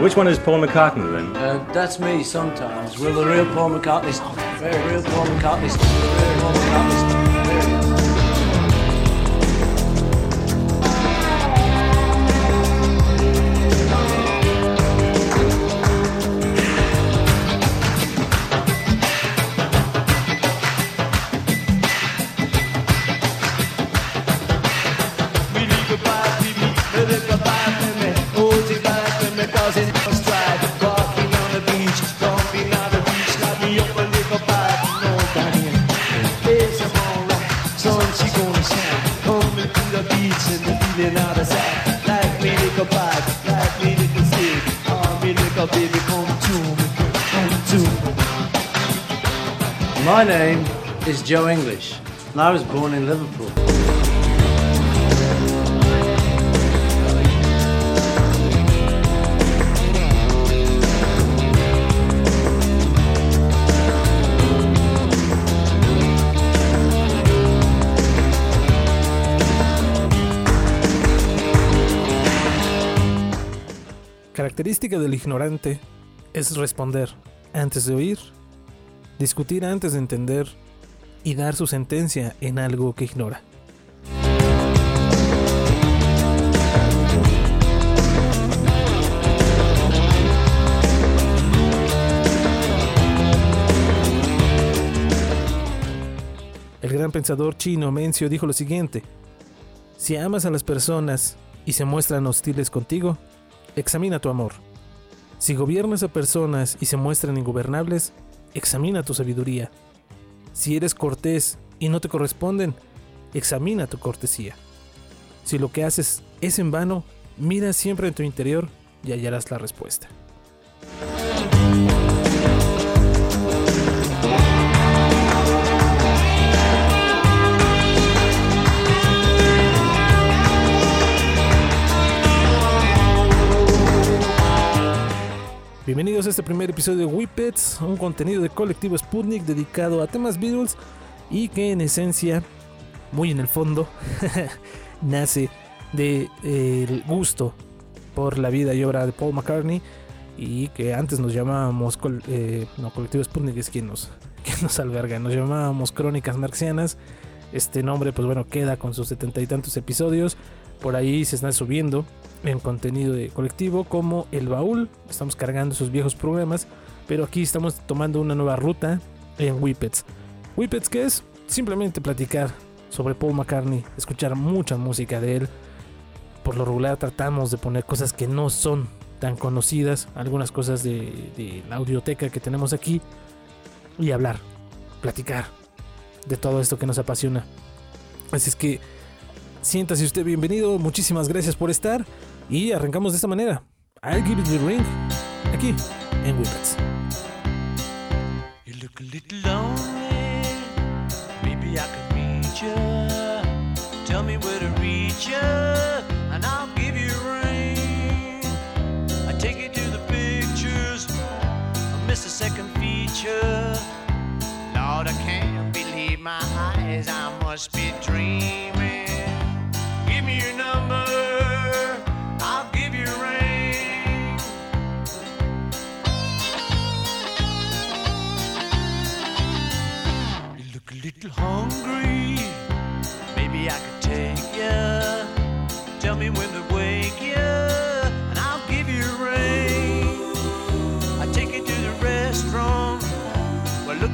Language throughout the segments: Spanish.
Which one is Paul McCartney then? Uh, that's me sometimes. Will the real Paul McCartney? Very real Paul McCartney. Very Paul McCartney. Joe English, and I was born in Liverpool. Característica del ignorante es responder antes de oír, discutir antes de entender y dar su sentencia en algo que ignora. El gran pensador chino Mencio dijo lo siguiente, si amas a las personas y se muestran hostiles contigo, examina tu amor. Si gobiernas a personas y se muestran ingobernables, examina tu sabiduría. Si eres cortés y no te corresponden, examina tu cortesía. Si lo que haces es en vano, mira siempre en tu interior y hallarás la respuesta. Bienvenidos a este primer episodio de Whippets, un contenido de colectivo Sputnik dedicado a temas Beatles y que en esencia, muy en el fondo, nace del de, gusto por la vida y obra de Paul McCartney y que antes nos llamábamos, eh, no, colectivo Sputnik es quien nos, quien nos alberga, nos llamábamos Crónicas Marxianas. Este nombre, pues bueno, queda con sus setenta y tantos episodios. Por ahí se están subiendo en contenido de colectivo como El Baúl. Estamos cargando esos viejos programas, pero aquí estamos tomando una nueva ruta en Whippets. Whippets, que es? Simplemente platicar sobre Paul McCartney, escuchar mucha música de él. Por lo regular tratamos de poner cosas que no son tan conocidas, algunas cosas de, de la audioteca que tenemos aquí, y hablar, platicar de todo esto que nos apasiona. Así es que siéntase usted bienvenido, muchísimas gracias por estar. Y arrancamos de esta manera. I'll give you the ring. Aquí en Whippets. You look a little lonely. Maybe I can meet you. Tell me where to reach you, and I'll give you a ring. I take you to the pictures. I miss the second feature. Lord, I can't believe my eyes. I must be dreaming.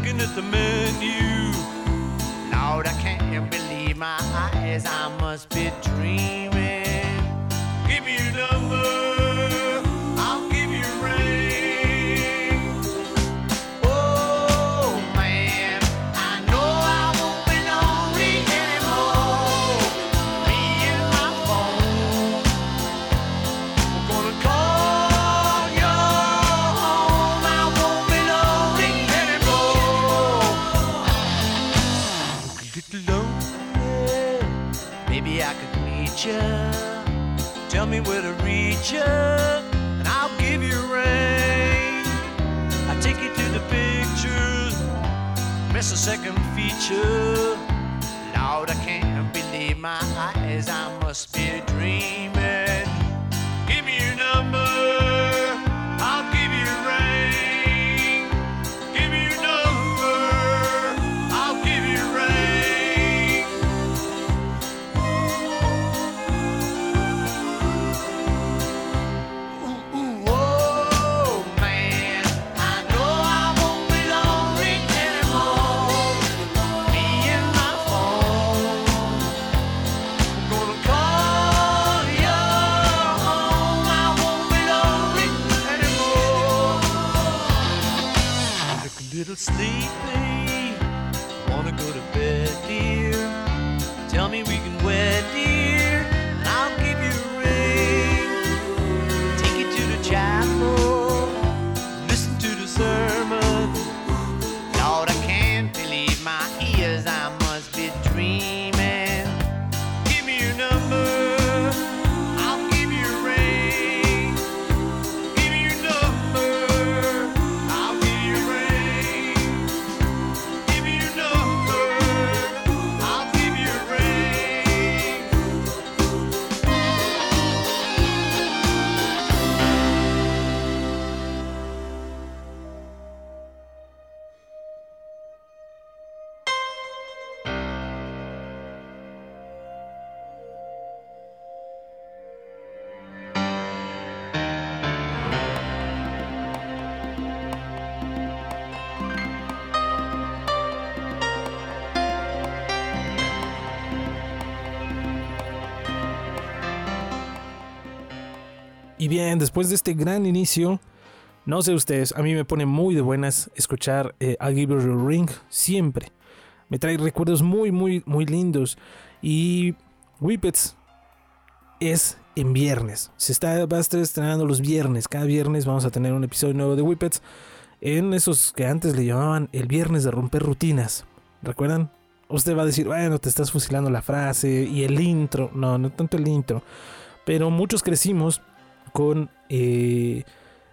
Looking at the menu. Can't believe my eyes. I must be dreaming. Give me your number. Me where to reach you, and I'll give you a ring. I take you to the pictures, miss a second feature. Lord, I can't believe my eyes. I must be dreaming. Give little Y bien, después de este gran inicio, no sé ustedes, a mí me pone muy de buenas escuchar eh, I'll Give a Ring siempre. Me trae recuerdos muy, muy, muy lindos. Y Whippets es en viernes. Se está, va a estrenando los viernes. Cada viernes vamos a tener un episodio nuevo de Whippets. En esos que antes le llamaban el viernes de romper rutinas. ¿Recuerdan? Usted va a decir, bueno, te estás fusilando la frase y el intro. No, no tanto el intro. Pero muchos crecimos con, eh,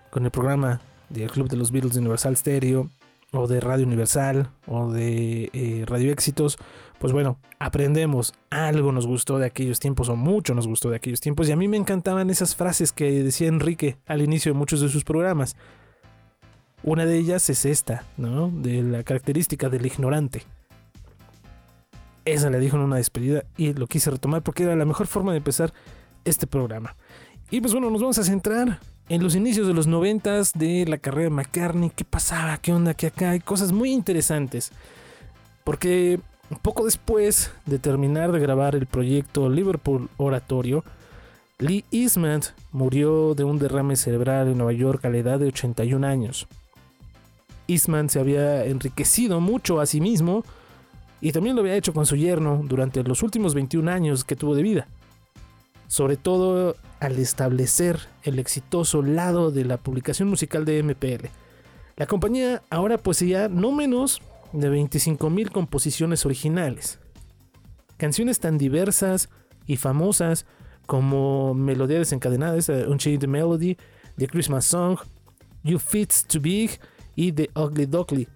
con el programa del Club de los Beatles de Universal Stereo o de Radio Universal o de eh, Radio Éxitos, pues bueno, aprendemos, algo nos gustó de aquellos tiempos o mucho nos gustó de aquellos tiempos y a mí me encantaban esas frases que decía Enrique al inicio de muchos de sus programas. Una de ellas es esta, ¿no? De la característica del ignorante. Esa le dijo en una despedida y lo quise retomar porque era la mejor forma de empezar este programa. Y pues bueno, nos vamos a centrar en los inicios de los noventas de la carrera de McCartney. ¿Qué pasaba? ¿Qué onda? Que acá hay cosas muy interesantes. Porque poco después de terminar de grabar el proyecto Liverpool Oratorio, Lee Eastman murió de un derrame cerebral en Nueva York a la edad de 81 años. Eastman se había enriquecido mucho a sí mismo y también lo había hecho con su yerno durante los últimos 21 años que tuvo de vida sobre todo al establecer el exitoso lado de la publicación musical de MPL. La compañía ahora poseía no menos de 25.000 composiciones originales. Canciones tan diversas y famosas como Melodía desencadenada, Unchained Melody, The Christmas Song, You Fits to Big y The Ugly Duckly,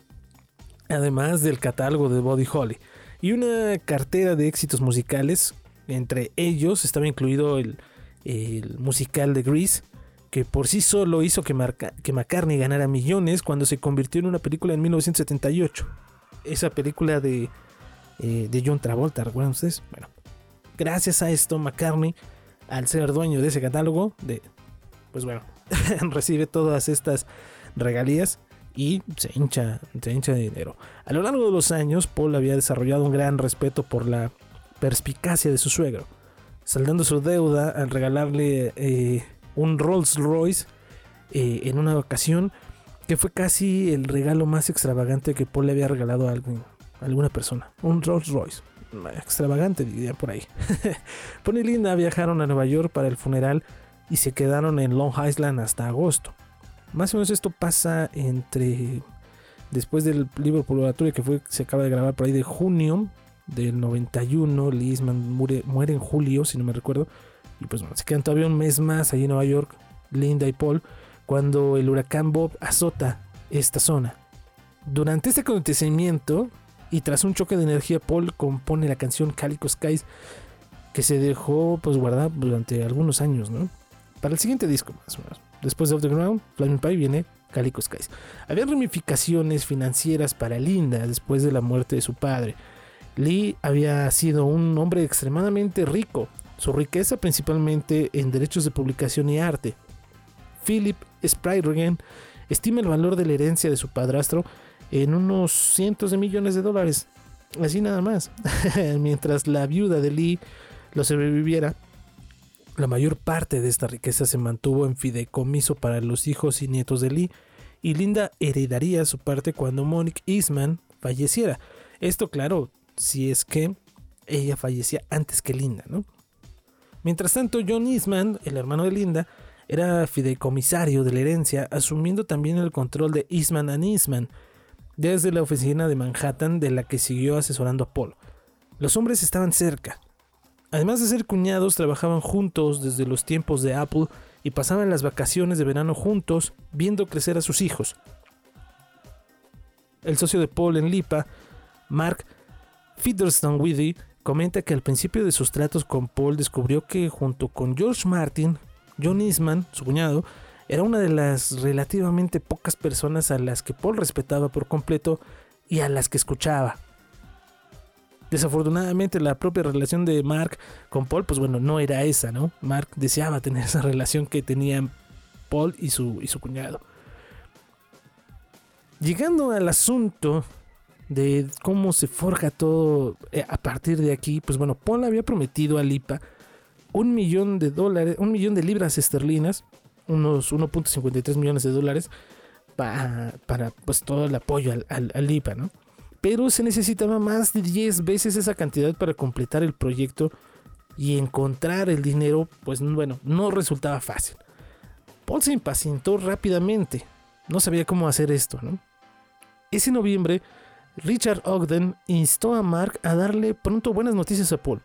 además del catálogo de Body Holly, y una cartera de éxitos musicales entre ellos estaba incluido el, el musical de Grease, que por sí solo hizo que, Marca, que McCartney ganara millones cuando se convirtió en una película en 1978. Esa película de, eh, de John Travolta, ¿recuerdan ustedes? Bueno, gracias a esto McCartney, al ser dueño de ese catálogo, de, pues bueno, recibe todas estas regalías y se hincha, se hincha de dinero. A lo largo de los años, Paul había desarrollado un gran respeto por la perspicacia de su suegro, saldando su deuda al regalarle eh, un Rolls Royce eh, en una ocasión que fue casi el regalo más extravagante que Paul le había regalado a, alguna persona. Un Rolls Royce. Extravagante, diría por ahí. Paul y Linda viajaron a Nueva York para el funeral y se quedaron en Long Island hasta agosto. Más o menos esto pasa entre después del libro Oratorio que fue se acaba de grabar por ahí de junio del 91. Lisman muere, muere en julio, si no me recuerdo. Y pues bueno, se quedan todavía un mes más allí en Nueva York, Linda y Paul, cuando el huracán Bob azota esta zona. Durante este acontecimiento y tras un choque de energía, Paul compone la canción Calico Skies que se dejó pues guardar durante algunos años, ¿no? Para el siguiente disco, más o menos. Después de Off the Ground, Flaming Pie viene Calico Skies. Había ramificaciones financieras para Linda después de la muerte de su padre. Lee había sido un hombre extremadamente rico, su riqueza principalmente en derechos de publicación y arte. Philip Sprygen estima el valor de la herencia de su padrastro en unos cientos de millones de dólares, así nada más. Mientras la viuda de Lee lo sobreviviera, la mayor parte de esta riqueza se mantuvo en fideicomiso para los hijos y nietos de Lee y Linda heredaría su parte cuando Monique Eastman falleciera. Esto, claro, si es que ella fallecía antes que Linda, ¿no? Mientras tanto, John Eastman, el hermano de Linda, era fideicomisario de la herencia, asumiendo también el control de Eastman and Eastman, desde la oficina de Manhattan de la que siguió asesorando a Paul. Los hombres estaban cerca. Además de ser cuñados, trabajaban juntos desde los tiempos de Apple y pasaban las vacaciones de verano juntos, viendo crecer a sus hijos. El socio de Paul en Lipa, Mark Featherstone Withy, comenta que al principio de sus tratos con Paul descubrió que junto con George Martin, John Eastman, su cuñado, era una de las relativamente pocas personas a las que Paul respetaba por completo y a las que escuchaba. Desafortunadamente la propia relación de Mark con Paul, pues bueno, no era esa, ¿no? Mark deseaba tener esa relación que tenían Paul y su, y su cuñado. Llegando al asunto de cómo se forja todo eh, a partir de aquí, pues bueno, Paul había prometido a Lipa un millón de dólares, un millón de libras esterlinas, unos 1.53 millones de dólares, para, pues todo el apoyo al, al, ¿no? Pero se necesitaba más de 10 veces esa cantidad para completar el proyecto y encontrar el dinero, pues bueno, no resultaba fácil. Paul se impacientó rápidamente, no sabía cómo hacer esto, ¿no? Ese noviembre, Richard Ogden instó a Mark a darle pronto buenas noticias a Paul.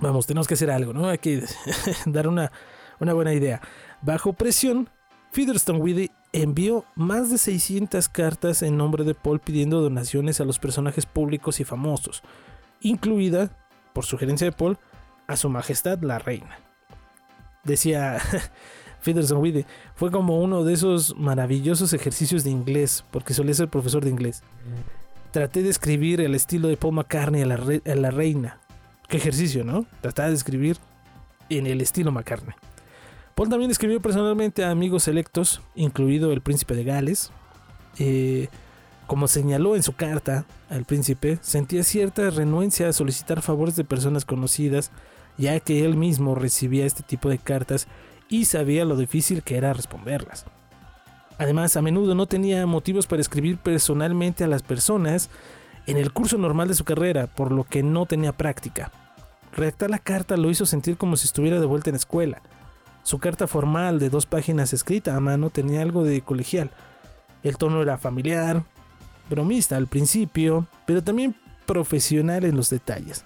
Vamos, tenemos que hacer algo, ¿no? Hay que dar una, una buena idea. Bajo presión, Featherstone Withy envió más de 600 cartas en nombre de Paul pidiendo donaciones a los personajes públicos y famosos, incluida, por sugerencia de Paul, a su majestad la reina. Decía Featherstone Withy, fue como uno de esos maravillosos ejercicios de inglés, porque solía ser profesor de inglés. Traté de escribir el estilo de Paul McCartney a la, reina. Qué ejercicio, ¿no? Tratar de escribir en el estilo McCartney. Paul también escribió personalmente a amigos selectos, incluido el príncipe de Gales. Eh, como señaló en su carta al príncipe, sentía cierta renuencia a solicitar favores de personas conocidas, ya que él mismo recibía este tipo de cartas y sabía lo difícil que era responderlas. Además, a menudo no tenía motivos para escribir personalmente a las personas en el curso normal de su carrera, por lo que no tenía práctica. Redactar la carta lo hizo sentir como si estuviera de vuelta en escuela. Su carta formal de dos páginas escrita a mano tenía algo de colegial. El tono era familiar, bromista al principio, pero también profesional en los detalles.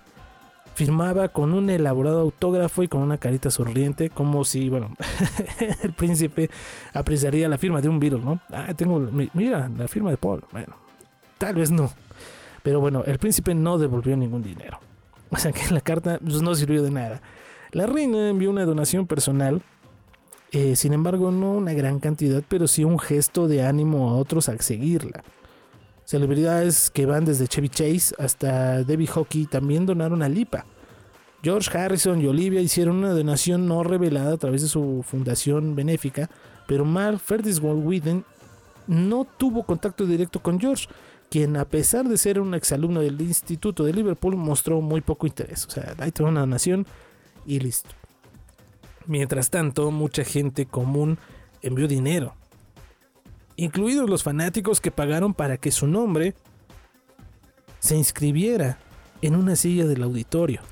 Firmaba con un elaborado autógrafo y con una carita sonriente, como si, bueno, el príncipe apreciaría la firma de un Beatle, ¿no? Ah, tengo, mira, la firma de Paul. Bueno, tal vez no. Pero bueno, el príncipe no devolvió ningún dinero. O sea que la carta pues, no sirvió de nada. La reina envió una donación personal, eh, sin embargo no una gran cantidad, pero sí un gesto de ánimo a otros al seguirla. Celebridades que van desde Chevy Chase hasta Debbie Hockey también donaron a Lipa. George Harrison y Olivia hicieron una donación no revelada a través de su fundación benéfica, pero Mark Ferdinand Whedon no tuvo contacto directo con George, quien a pesar de ser un exalumno del Instituto de Liverpool mostró muy poco interés. O sea, ahí tuvo una donación y listo. Mientras tanto, mucha gente común envió dinero, incluidos los fanáticos que pagaron para que su nombre se inscribiera en una silla del auditorio.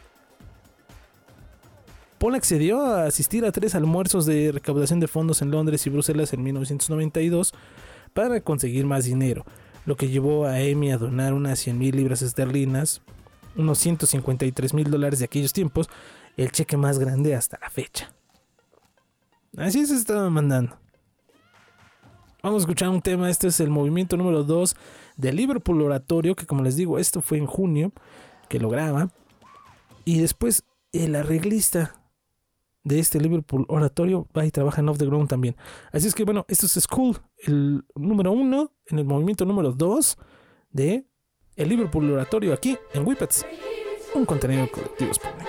Paul accedió a asistir a tres almuerzos de recaudación de fondos en Londres y Bruselas en 1992 para conseguir más dinero, lo que llevó a Amy a donar unas 100 mil libras esterlinas, unos 153 mil dólares de aquellos tiempos, el cheque más grande hasta la fecha. Así se estaba mandando. Vamos a escuchar un tema, este es el movimiento número 2 del Liverpool Oratorio, que como les digo, esto fue en junio, que lo graba. Y después el arreglista de este Liverpool Oratorio va y trabaja en Off the Ground también. Así es que bueno, esto es School, el número 1, en el movimiento número 2 de el Liverpool Oratorio aquí en Whippets, un contenido colectivo español.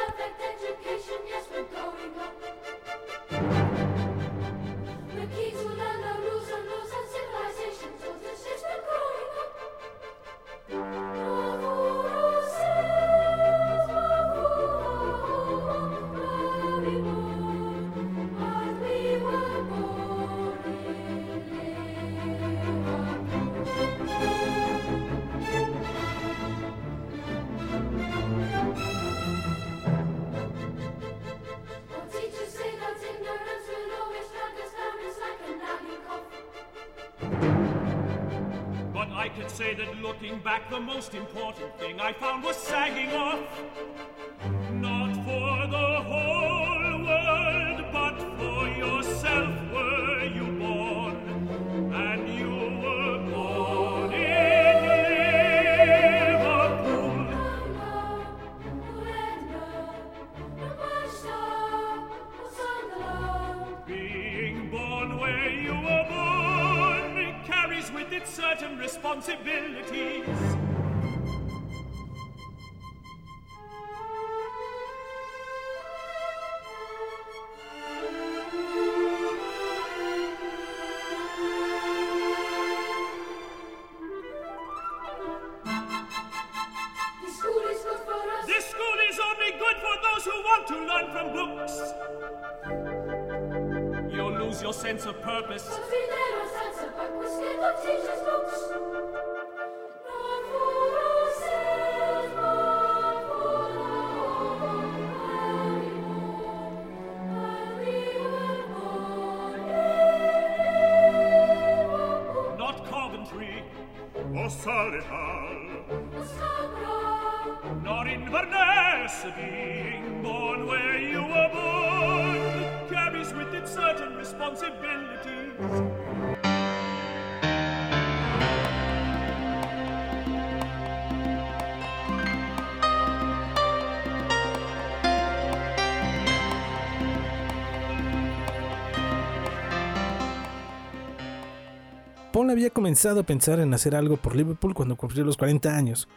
Había comenzado a pensar en hacer algo por Liverpool cuando cumplió los 40 años.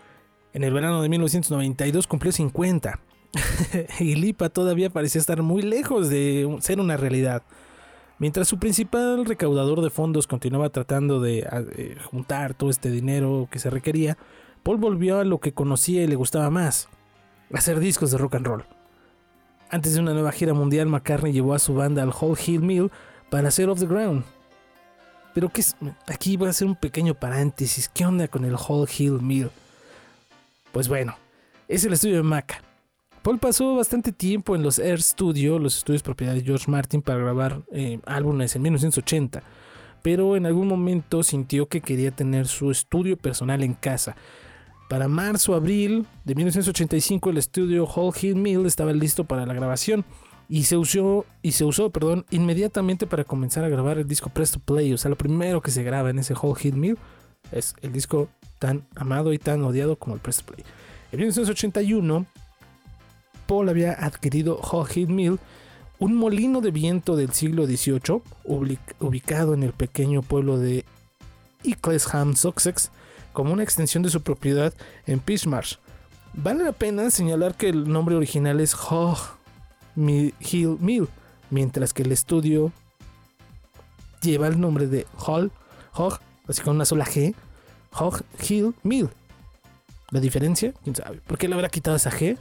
En el verano de 1992 cumplió 50. y Lipa todavía parecía estar muy lejos de ser una realidad. Mientras su principal recaudador de fondos continuaba tratando de juntar todo este dinero que se requería, Paul volvió a lo que conocía y le gustaba más, hacer discos de rock and roll. Antes de una nueva gira mundial, McCartney llevó a su banda al Hall Hill Mill para hacer Off the Ground. Pero ¿qué es? aquí voy a hacer un pequeño paréntesis. ¿Qué onda con el Hall Hill Mill? Pues bueno, es el estudio de Maca. Paul pasó bastante tiempo en los Air Studio, los estudios propiedad de George Martin, para grabar eh, álbumes en 1980, pero en algún momento sintió que quería tener su estudio personal en casa. Para marzo abril de 1985 el estudio Hall Hill Mill estaba listo para la grabación y se usó y se usó, perdón, inmediatamente para comenzar a grabar el disco Presto Play, o sea, lo primero que se graba en ese Hall Hill Mill es el disco tan amado y tan odiado como el Presto Play. En 1981 Paul había adquirido Hall Hill Mill, un molino de viento del siglo XVIII, ubicado en el pequeño pueblo de Ecclesham, Sussex, como una extensión de su propiedad en Peachmarsh. Vale la pena señalar que el nombre original es Hog Hill Mill, mientras que el estudio lleva el nombre de Hall, Hog, así con una sola G, Hog Hill Mill. ¿La diferencia? ¿Quién sabe? ¿Por qué le habrá quitado esa G?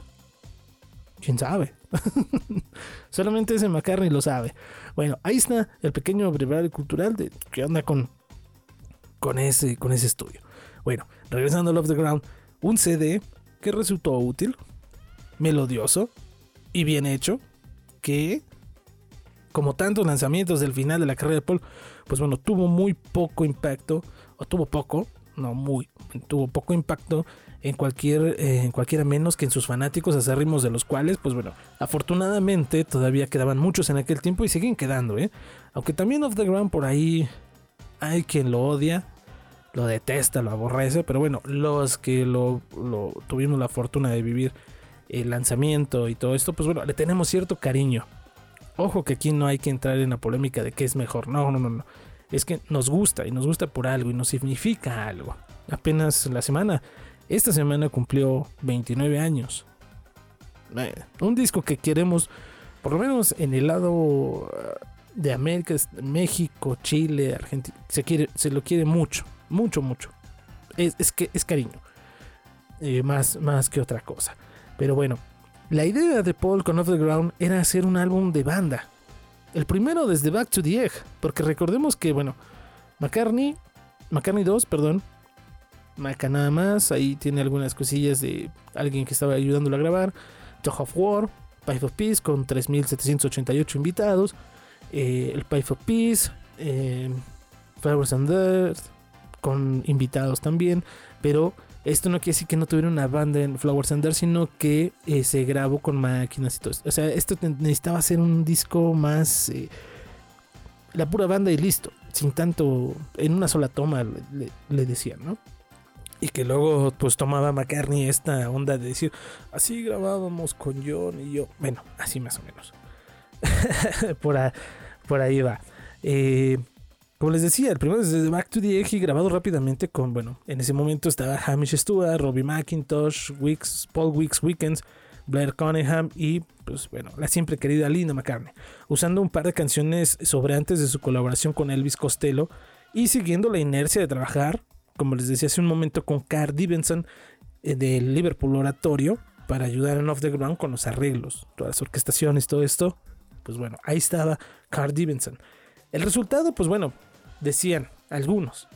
¿Quién sabe? Solamente ese McCartney lo sabe. Bueno, ahí está el pequeño brevario cultural de qué onda con, con, ese, con ese estudio. Bueno, regresando a Love the Ground, un CD que resultó útil, melodioso y bien hecho, que, como tantos lanzamientos del final de la carrera de Paul, pues bueno, tuvo muy poco impacto, o tuvo poco, no muy, tuvo poco impacto en cualquier eh, en cualquiera menos que en sus fanáticos acérrimos de los cuales pues bueno afortunadamente todavía quedaban muchos en aquel tiempo y siguen quedando ¿eh? aunque también off the ground por ahí hay quien lo odia lo detesta lo aborrece pero bueno los que lo, lo tuvimos la fortuna de vivir el lanzamiento y todo esto pues bueno le tenemos cierto cariño ojo que aquí no hay que entrar en la polémica de qué es mejor no no no no es que nos gusta y nos gusta por algo y nos significa algo apenas la semana esta semana cumplió 29 años. Un disco que queremos, por lo menos en el lado de América, México, Chile, Argentina, se, quiere, se lo quiere mucho, mucho, mucho. Es, es que es cariño, eh, más, más que otra cosa. Pero bueno, la idea de Paul con Off the Ground era hacer un álbum de banda. El primero desde Back to the Egg, porque recordemos que, bueno, McCartney, McCartney 2, perdón, Maca nada más. Ahí tiene algunas cosillas de alguien que estaba ayudándolo a grabar. Talk of War, Pipe of Peace con 3.788 invitados. Eh, el Pipe of Peace, eh, and Earth, con invitados también, pero esto no quiere decir que no tuviera una banda en Flowers and sino que eh, se grabó con máquinas y todo esto. O sea, esto necesitaba ser un disco más... eh, la pura banda y listo, sin tanto, en una sola toma le, decían, ¿no? Y que luego pues tomaba McCartney esta onda de decir, así grabábamos con John y yo, bueno, así más o menos. por, por ahí va. Eh, como les decía, el primero es Back to the Egg y grabado rápidamente con, bueno, en ese momento estaba Hamish Stewart, Robbie McIntosh, Wicks, Paul Wicks Weekends, Blair Cunningham y, pues bueno, la siempre querida Linda McCartney, usando un par de canciones sobrantes de su colaboración con Elvis Costello y siguiendo la inercia de trabajar, como les decía hace un momento, con Carl Divenson eh, del Liverpool Oratorio para ayudar en Off the Ground con los arreglos, todas las orquestaciones, todo esto. Pues bueno, ahí estaba Carl Divenson. El resultado, pues bueno, decían algunos,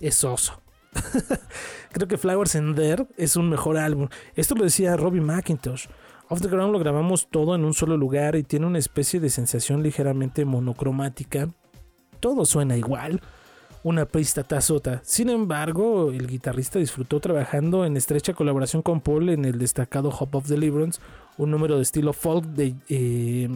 es oso. Creo que Flowers and There es un mejor álbum. Esto lo decía Robbie McIntosh. Off the Ground lo grabamos todo en un solo lugar y tiene una especie de sensación ligeramente monocromática. Todo suena igual. Una pista tazota. Sin embargo, el guitarrista disfrutó trabajando en estrecha colaboración con Paul en el destacado Hop of Deliverance, un número de estilo folk de, eh,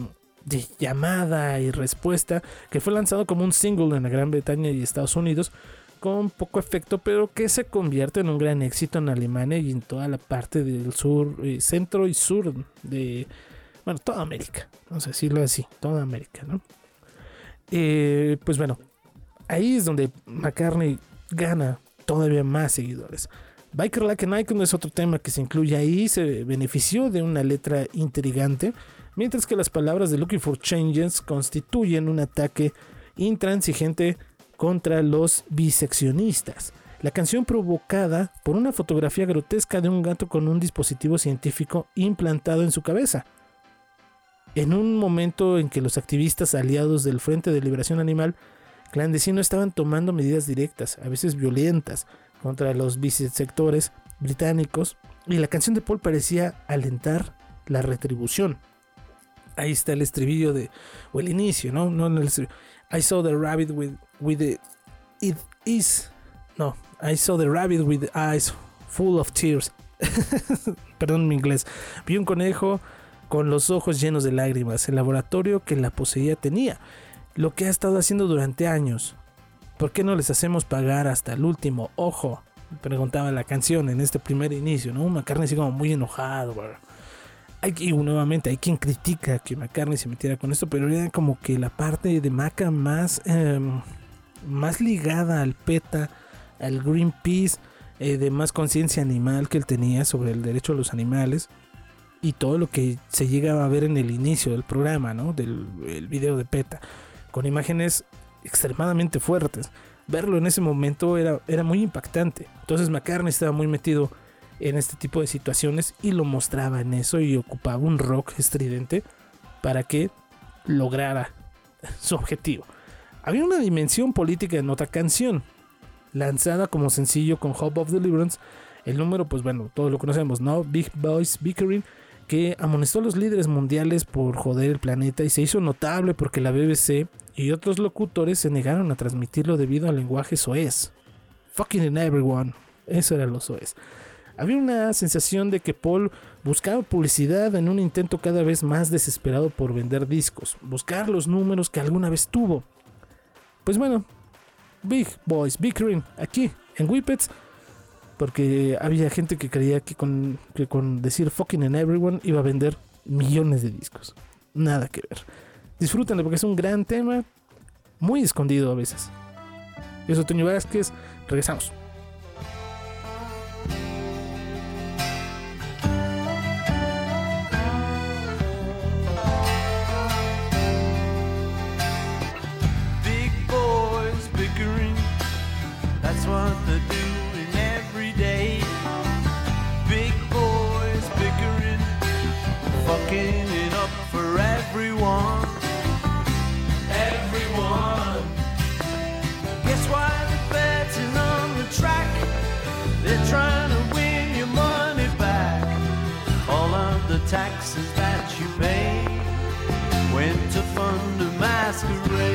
de llamada y respuesta que fue lanzado como un single en la Gran Bretaña y Estados Unidos con poco efecto, pero que se convierte en un gran éxito en Alemania y en toda la parte del sur, eh, centro y sur de, bueno, toda América, vamos a decirlo así, toda América, ¿no? Eh, pues bueno, ahí es donde McCartney gana todavía más seguidores. Biker Like an Icon es otro tema que se incluye ahí, se benefició de una letra intrigante, mientras que las palabras de Looking for Changes constituyen un ataque intransigente contra los biseccionistas. La canción provocada por una fotografía grotesca de un gato con un dispositivo científico implantado en su cabeza. En un momento en que los activistas aliados del Frente de Liberación Animal clandestino estaban tomando medidas directas, a veces violentas, contra los bisectores británicos, y la canción de Paul parecía alentar la retribución. Ahí está el estribillo de, o el inicio, ¿no? no el estribillo. I saw the rabbit with, with the, it is, no, I saw the rabbit with eyes full of tears. Perdón mi inglés. Vi un conejo con los ojos llenos de lágrimas. El laboratorio que la poseía tenía lo que ha estado haciendo durante años. ¿Por qué no les hacemos pagar hasta el último ojo? Preguntaba la canción en este primer inicio, ¿no? McCartney así como muy enojado. bro. Y nuevamente hay quien critica que McCartney se metiera con esto, pero era como que la parte de Maca más, em, más ligada al PETA, al Greenpeace, eh, de más conciencia animal que él tenía sobre el derecho a los animales y todo lo que se llegaba a ver en el inicio del programa, ¿no? Del el video de PETA, con imágenes extremadamente fuertes. Verlo en ese momento era, era muy impactante. Entonces McCartney estaba muy metido en este tipo de situaciones y lo mostraba en eso y ocupaba un rock estridente para que lograra su objetivo. Había una dimensión política en otra canción, lanzada como sencillo con Hope of Deliverance. El número, pues bueno, todos lo conocemos, ¿no? Big Boys Bickering, que amonestó a los líderes mundiales por joder el planeta y se hizo notable porque la BBC y otros locutores se negaron a transmitirlo debido al lenguaje soez. Fucking in everyone. Eso era lo soez. Había una sensación de que Paul buscaba publicidad en un intento cada vez más desesperado por vender discos, buscar los números que alguna vez tuvo. Pues bueno, Big Boys, Bickering, aquí, en Whippets, porque había gente que creía que con, que con decir fucking in everyone iba a vender millones de discos. Nada que ver. Disfrútenlo porque es un gran tema, muy escondido a veces. Yo soy Toño Vázquez, regresamos. Taxes that you pay went to fund a masquerade.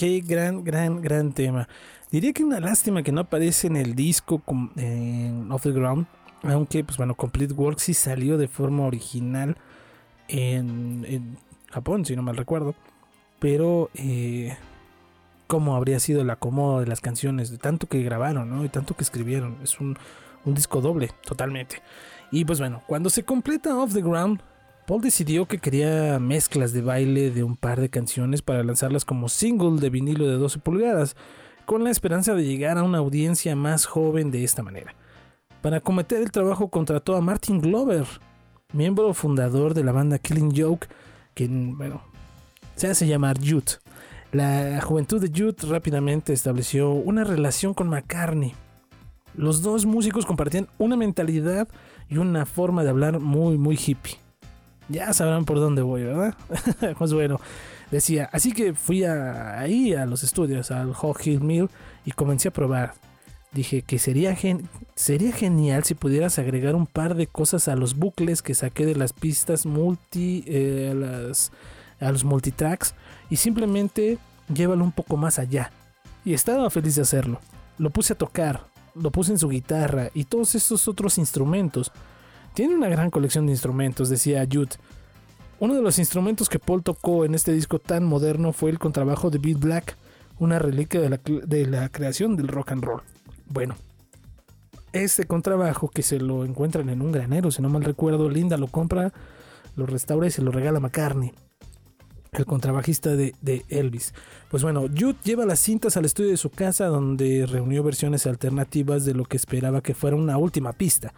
Qué gran, gran, gran tema. Diría que una lástima que no aparece en el disco en Off the Ground. Aunque, pues bueno, Complete Work sí salió de forma original en, Japón, si no mal recuerdo. Pero, eh, ¿cómo habría sido el acomodo de las canciones? De tanto que grabaron, ¿no? Y tanto que escribieron. Es un disco doble, totalmente. Y pues bueno, cuando se completa Off the Ground, Paul decidió que quería mezclas de baile de un par de canciones para lanzarlas como single de vinilo de 12 pulgadas, con la esperanza de llegar a una audiencia más joven de esta manera. Para cometer el trabajo contrató a Martin Glover, miembro fundador de la banda Killing Joke, quien, bueno, se hace llamar Jude. La juventud de Jude rápidamente estableció una relación con McCartney. Los dos músicos compartían una mentalidad y una forma de hablar muy, muy hippie. Ya sabrán por dónde voy, ¿verdad? pues bueno, decía, así que fui a- ahí a los estudios, al Hog Hill Mill, y comencé a probar. Dije que sería, gen- sería genial si pudieras agregar un par de cosas a los bucles que saqué de las pistas multi, eh, a los multitracks, y simplemente llévalo un poco más allá. Y estaba feliz de hacerlo. Lo puse a tocar, lo puse en su guitarra y todos estos otros instrumentos. Tiene una gran colección de instrumentos, decía Jude. Uno de los instrumentos que Paul tocó en este disco tan moderno fue el contrabajo de Bill Black, una reliquia de la, creación del rock and roll. Bueno, este contrabajo que se lo encuentran en un granero, si no mal recuerdo, Linda lo compra, lo restaura y se lo regala a McCartney, el contrabajista de, de Elvis. Pues bueno, Jude lleva las cintas al estudio de su casa donde reunió versiones alternativas de lo que esperaba que fuera una última pista.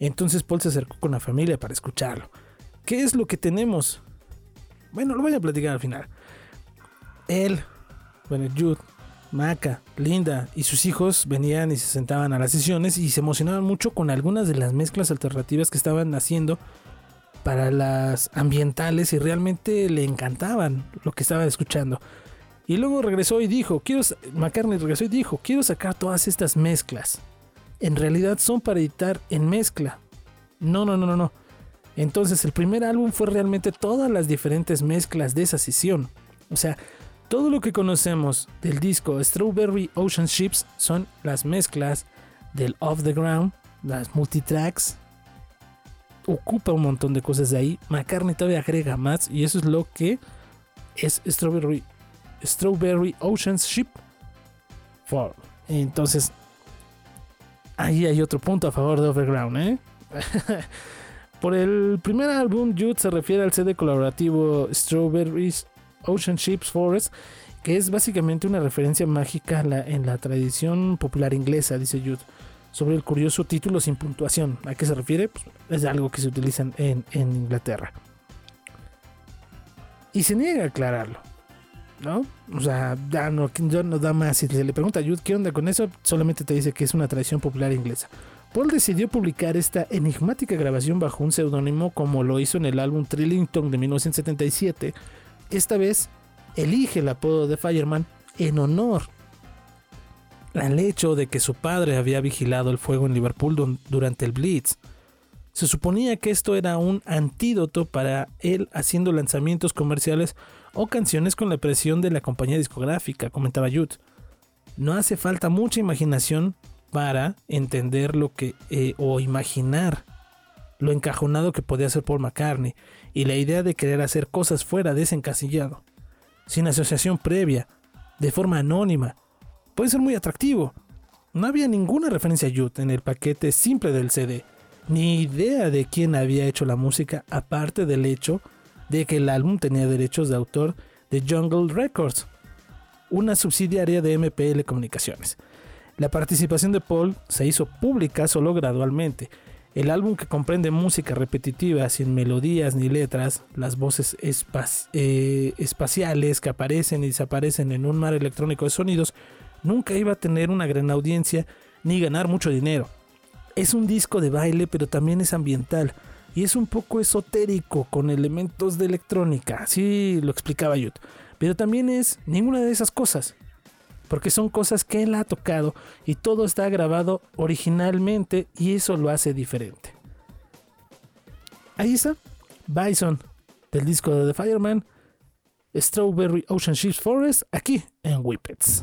Entonces Paul se acercó con la familia para escucharlo. ¿Qué es lo que tenemos? Bueno, lo voy a platicar al final. Él, bueno, Jude, Maca, Linda y sus hijos venían y se sentaban a las sesiones y se emocionaban mucho con algunas de las mezclas alternativas que estaban haciendo para las ambientales y realmente le encantaban lo que estaban escuchando. Y luego regresó y dijo, quiero, McCartney regresó y dijo, quiero sacar todas estas mezclas. En realidad son para editar en mezcla. No, no, no, no, no. Entonces el primer álbum fue realmente todas las diferentes mezclas de esa sesión. O sea, todo lo que conocemos del disco Strawberry Ocean Ships son las mezclas del Off the Ground, las multitracks. Ocupa un montón de cosas de ahí. McCartney todavía agrega más y eso es lo que es Strawberry, Strawberry Ocean Ship 4. Entonces, ahí hay otro punto a favor de Overground, ¿eh? Por el primer álbum, Jude se refiere al CD colaborativo Strawberries Ocean Ships Forest, que es básicamente una referencia mágica en la tradición popular inglesa, dice Jude, sobre el curioso título sin puntuación. ¿A qué se refiere? Pues, es algo que se utiliza en, en Inglaterra. Y se niega a aclararlo. ¿No? O sea, ya no, no da más. Si se le pregunta a Jude qué onda con eso, solamente te dice que es una tradición popular inglesa. Paul decidió publicar esta enigmática grabación bajo un seudónimo como lo hizo en el álbum Trillington de 1977. Esta vez elige el apodo de Fireman en honor al hecho de que su padre había vigilado el fuego en Liverpool durante el Blitz. Se suponía que esto era un antídoto para él haciendo lanzamientos comerciales o canciones con la presión de la compañía discográfica, comentaba Jude. No hace falta mucha imaginación para entender lo que eh, o imaginar lo encajonado que podía ser Paul McCartney y la idea de querer hacer cosas fuera de ese encasillado, sin asociación previa, de forma anónima, puede ser muy atractivo. No había ninguna referencia a Youth en el paquete simple del CD, ni idea de quién había hecho la música aparte del hecho de que el álbum tenía derechos de autor de Jungle Records, una subsidiaria de MPL Comunicaciones. La participación de Paul se hizo pública solo gradualmente. El álbum que comprende música repetitiva sin melodías ni letras, las voces eh, espaciales que aparecen y desaparecen en un mar electrónico de sonidos, nunca iba a tener una gran audiencia ni ganar mucho dinero. Es un disco de baile, pero también es ambiental y es un poco esotérico con elementos de electrónica, así lo explicaba Yud. Pero también es ninguna de esas cosas, porque son cosas que él ha tocado y todo está grabado originalmente y eso lo hace diferente. Ahí está, Bison, del disco de The Fireman, Strawberry Ocean Ships Forest, aquí en Whippets.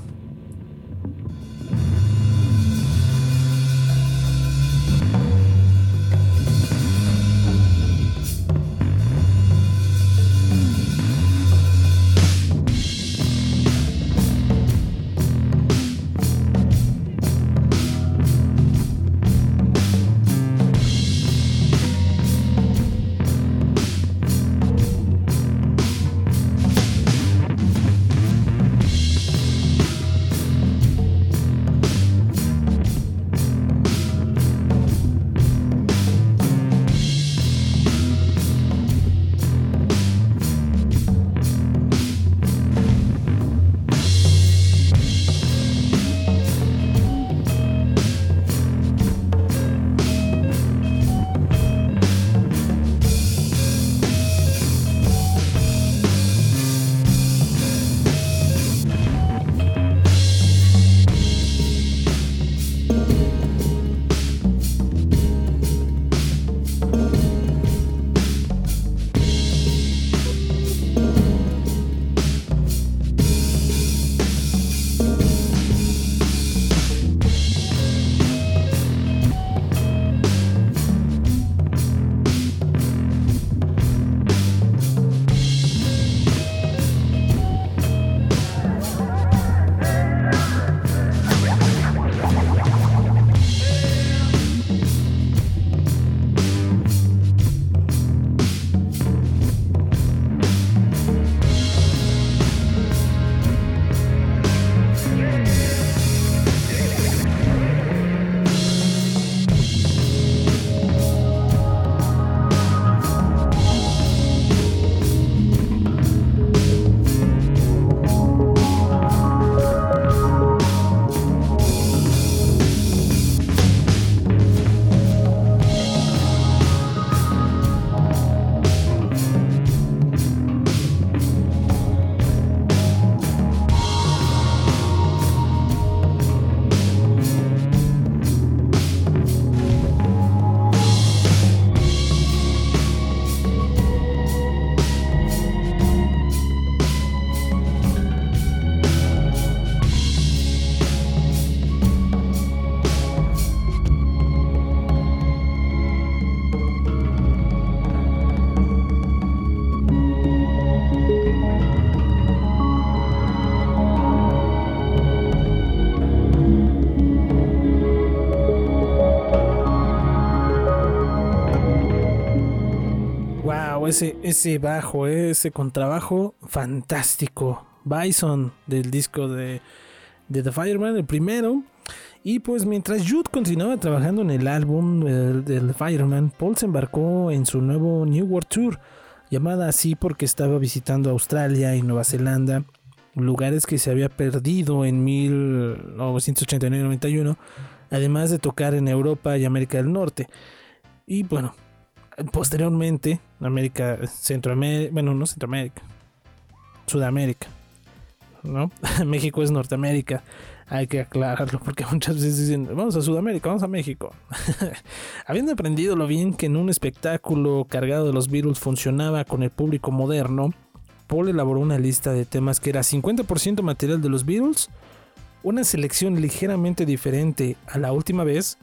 Ese, bajo, eh, ese contrabajo fantástico. Bison del disco de, The Fireman, el primero. Y pues mientras Jude continuaba trabajando en el álbum eh, del Fireman, Paul se embarcó en su nuevo New World Tour, llamada así porque estaba visitando Australia y Nueva Zelanda, lugares que se había perdido en 1989-91, además de tocar en Europa y América del Norte. Y bueno, posteriormente, América, Centroamérica, bueno, no Centroamérica, Sudamérica, ¿no? México es Norteamérica, hay que aclararlo porque muchas veces dicen, vamos a Sudamérica, vamos a México. Habiendo aprendido lo bien que en un espectáculo cargado de los Beatles funcionaba con el público moderno, Paul elaboró una lista de temas que era 50% material de los Beatles, una selección ligeramente diferente a la última vez,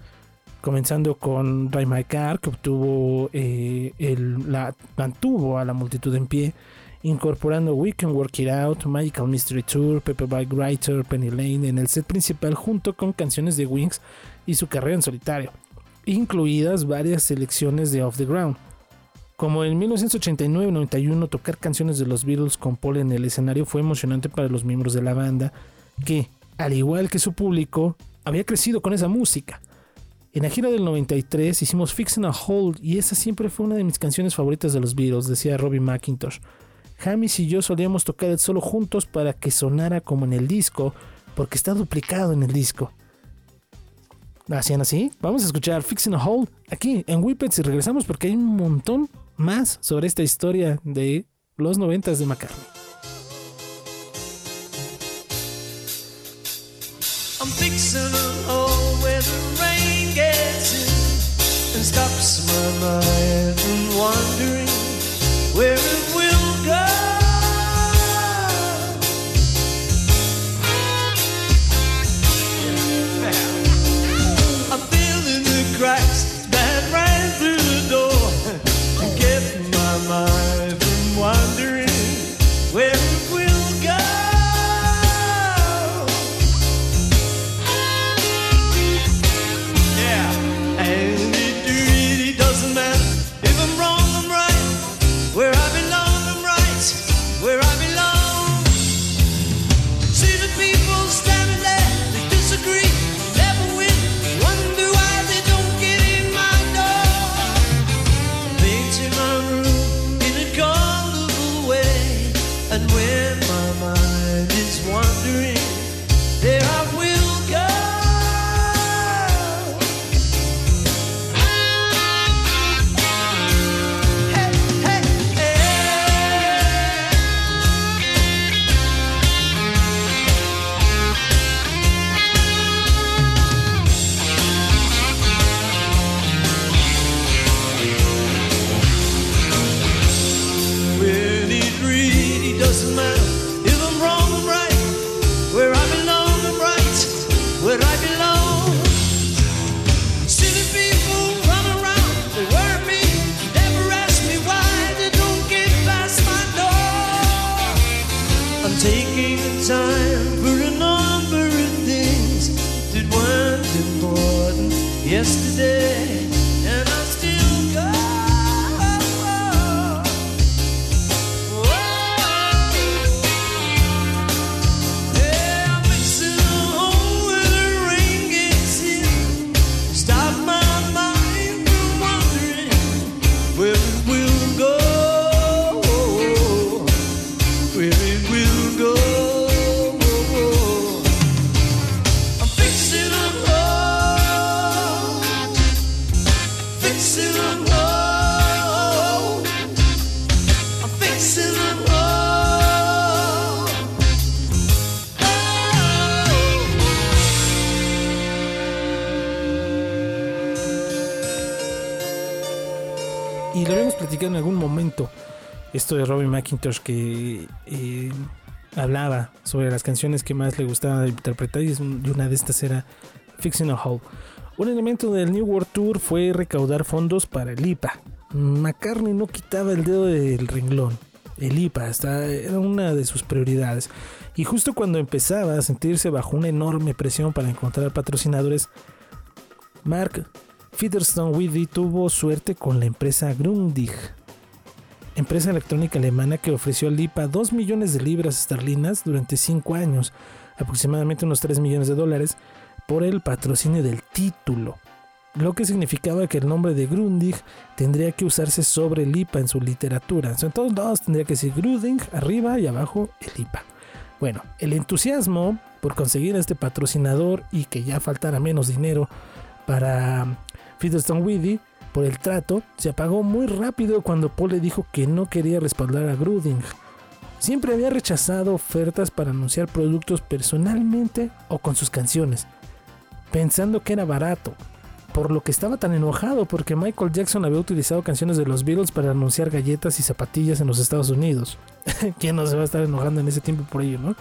comenzando con Drive My Car, que obtuvo eh, el, la, mantuvo a la multitud en pie, incorporando We Can Work It Out, Magical Mystery Tour, Pepper Bike Writer, Penny Lane en el set principal junto con canciones de Wings y su carrera en solitario, incluidas varias selecciones de Off the Ground. Como en 1989-91 tocar canciones de los Beatles con Paul en el escenario fue emocionante para los miembros de la banda, que, al igual que su público, había crecido con esa música. En la gira del 93 hicimos Fixing a Hold y esa siempre fue una de mis canciones favoritas de los Beatles, decía Robbie McIntosh. James y yo solíamos tocar el solo juntos para que sonara como en el disco, porque está duplicado en el disco. ¿Hacían así? Vamos a escuchar Fixing a Hold aquí en Whippets y regresamos porque hay un montón más sobre esta historia de los noventas de McCartney. I'm que eh, hablaba sobre las canciones que más le gustaba interpretar y, una de estas era Fixing a Hole. Un elemento del New World Tour fue recaudar fondos para el IPA. McCartney no quitaba el dedo del renglón. El IPA hasta era una de sus prioridades. Y justo cuando empezaba a sentirse bajo una enorme presión para encontrar patrocinadores, Mark Featherstone Whitney tuvo suerte con la empresa Grundig, empresa electrónica alemana que ofreció al IPA 2 millones de libras esterlinas durante 5 años, aproximadamente unos 3 millones de dólares, por el patrocinio del título. Lo que significaba que el nombre de Grundig tendría que usarse sobre el en su literatura. En todos lados tendría que decir Grundig arriba y abajo el IPA. Bueno, el entusiasmo por conseguir a este patrocinador y que ya faltara menos dinero para Featherstone Whitney por el trato se apagó muy rápido cuando Paul le dijo que no quería respaldar a Gruding. Siempre había rechazado ofertas para anunciar productos personalmente o con sus canciones, pensando que era barato, por lo que estaba tan enojado porque Michael Jackson había utilizado canciones de los Beatles para anunciar galletas y zapatillas en los Estados Unidos. ¿Quién no se va a estar enojando en ese tiempo por ello, no?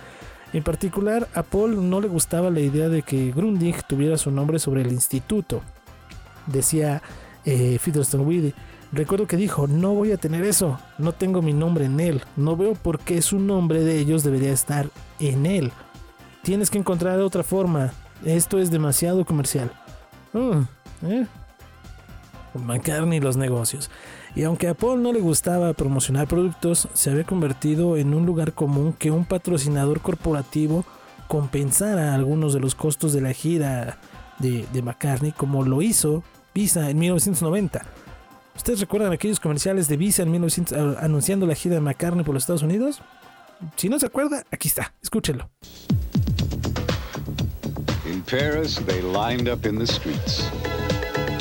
En particular, a Paul no le gustaba la idea de que Grundig tuviera su nombre sobre el instituto. decía eh, Fiddleston Weedy. Recuerdo que dijo, no voy a tener eso, no tengo mi nombre en él, no veo por qué su nombre de ellos debería estar en él. Tienes que encontrar otra forma, esto es demasiado comercial. Mm, ¿eh? McCartney y los negocios. Y aunque a Paul no le gustaba promocionar productos, se había convertido en un lugar común que un patrocinador corporativo compensara algunos de los costos de la gira de, de McCartney, como lo hizo Visa en 1990. ¿Ustedes recuerdan aquellos comerciales de Visa en 1900 a- anunciando la gira de McCartney por los Estados Unidos? Si no se acuerda, aquí está, escúchenlo. In Paris, they lined up in the streets.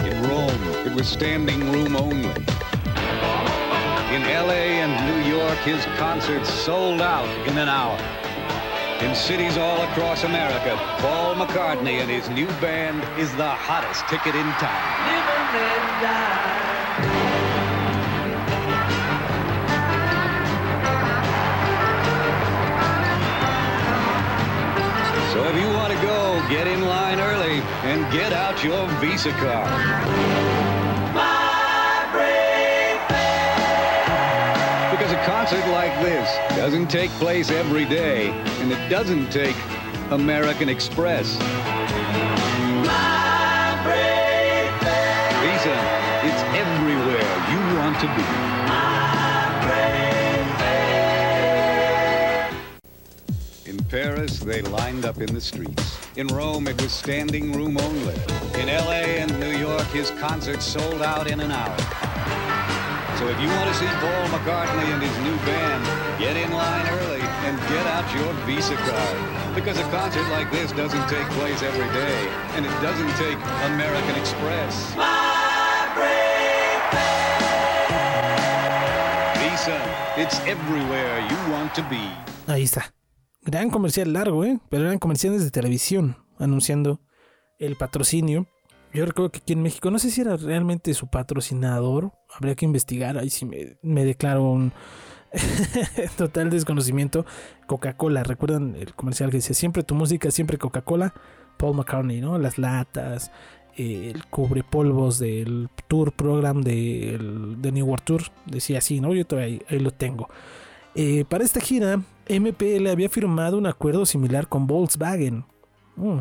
In Rome, it was standing room only. In LA and New York, his concerts sold out in an hour. In cities all across America, Paul McCartney and his new band is the hottest ticket in town. So if you want to go, get in line early and get out your Visa card. Concert like this doesn't take place every day, and it doesn't take American Express. Visa, it's everywhere you want to be. In Paris, they lined up in the streets. In Rome, it was standing room only. In LA and New York, his concerts sold out in an hour. So if you want to see Paul McCartney and his new band, get in line early and get out your Visa card. Because a concert like this doesn't take place every day, and it doesn't take American Express. Visa, it's everywhere you want to be. Ahí está. Gran comercial largo, ¿eh? Pero eran comerciales de televisión anunciando el patrocinio. Yo recuerdo que aquí en México, no sé si era realmente su patrocinador, habría que investigar, ahí sí me, declaro un total desconocimiento. Coca-Cola, ¿recuerdan el comercial que decía siempre tu música, siempre Coca-Cola? Paul McCartney, ¿no? Las latas, el cubrepolvos del tour program de New World Tour, decía así, ¿no? Yo todavía ahí, ahí lo tengo. Eh, para esta gira, MPL había firmado un acuerdo similar con Volkswagen. Mm.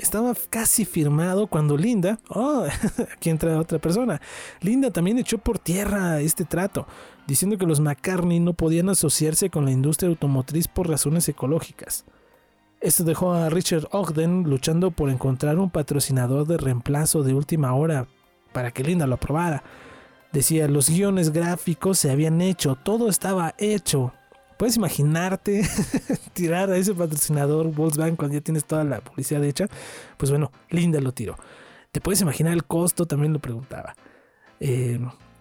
Estaba casi firmado cuando Linda, oh, aquí entra otra persona, Linda también echó por tierra este trato, diciendo que los McCartney no podían asociarse con la industria automotriz por razones ecológicas. Esto dejó a Richard Ogden luchando por encontrar un patrocinador de reemplazo de última hora para que Linda lo aprobara. Decía, los guiones gráficos se habían hecho, todo estaba hecho. ¿Puedes imaginarte tirar a ese patrocinador Volkswagen cuando ya tienes toda la publicidad hecha? Pues bueno, Linda lo tiró. ¿Te puedes imaginar el costo? También lo preguntaba. Eh,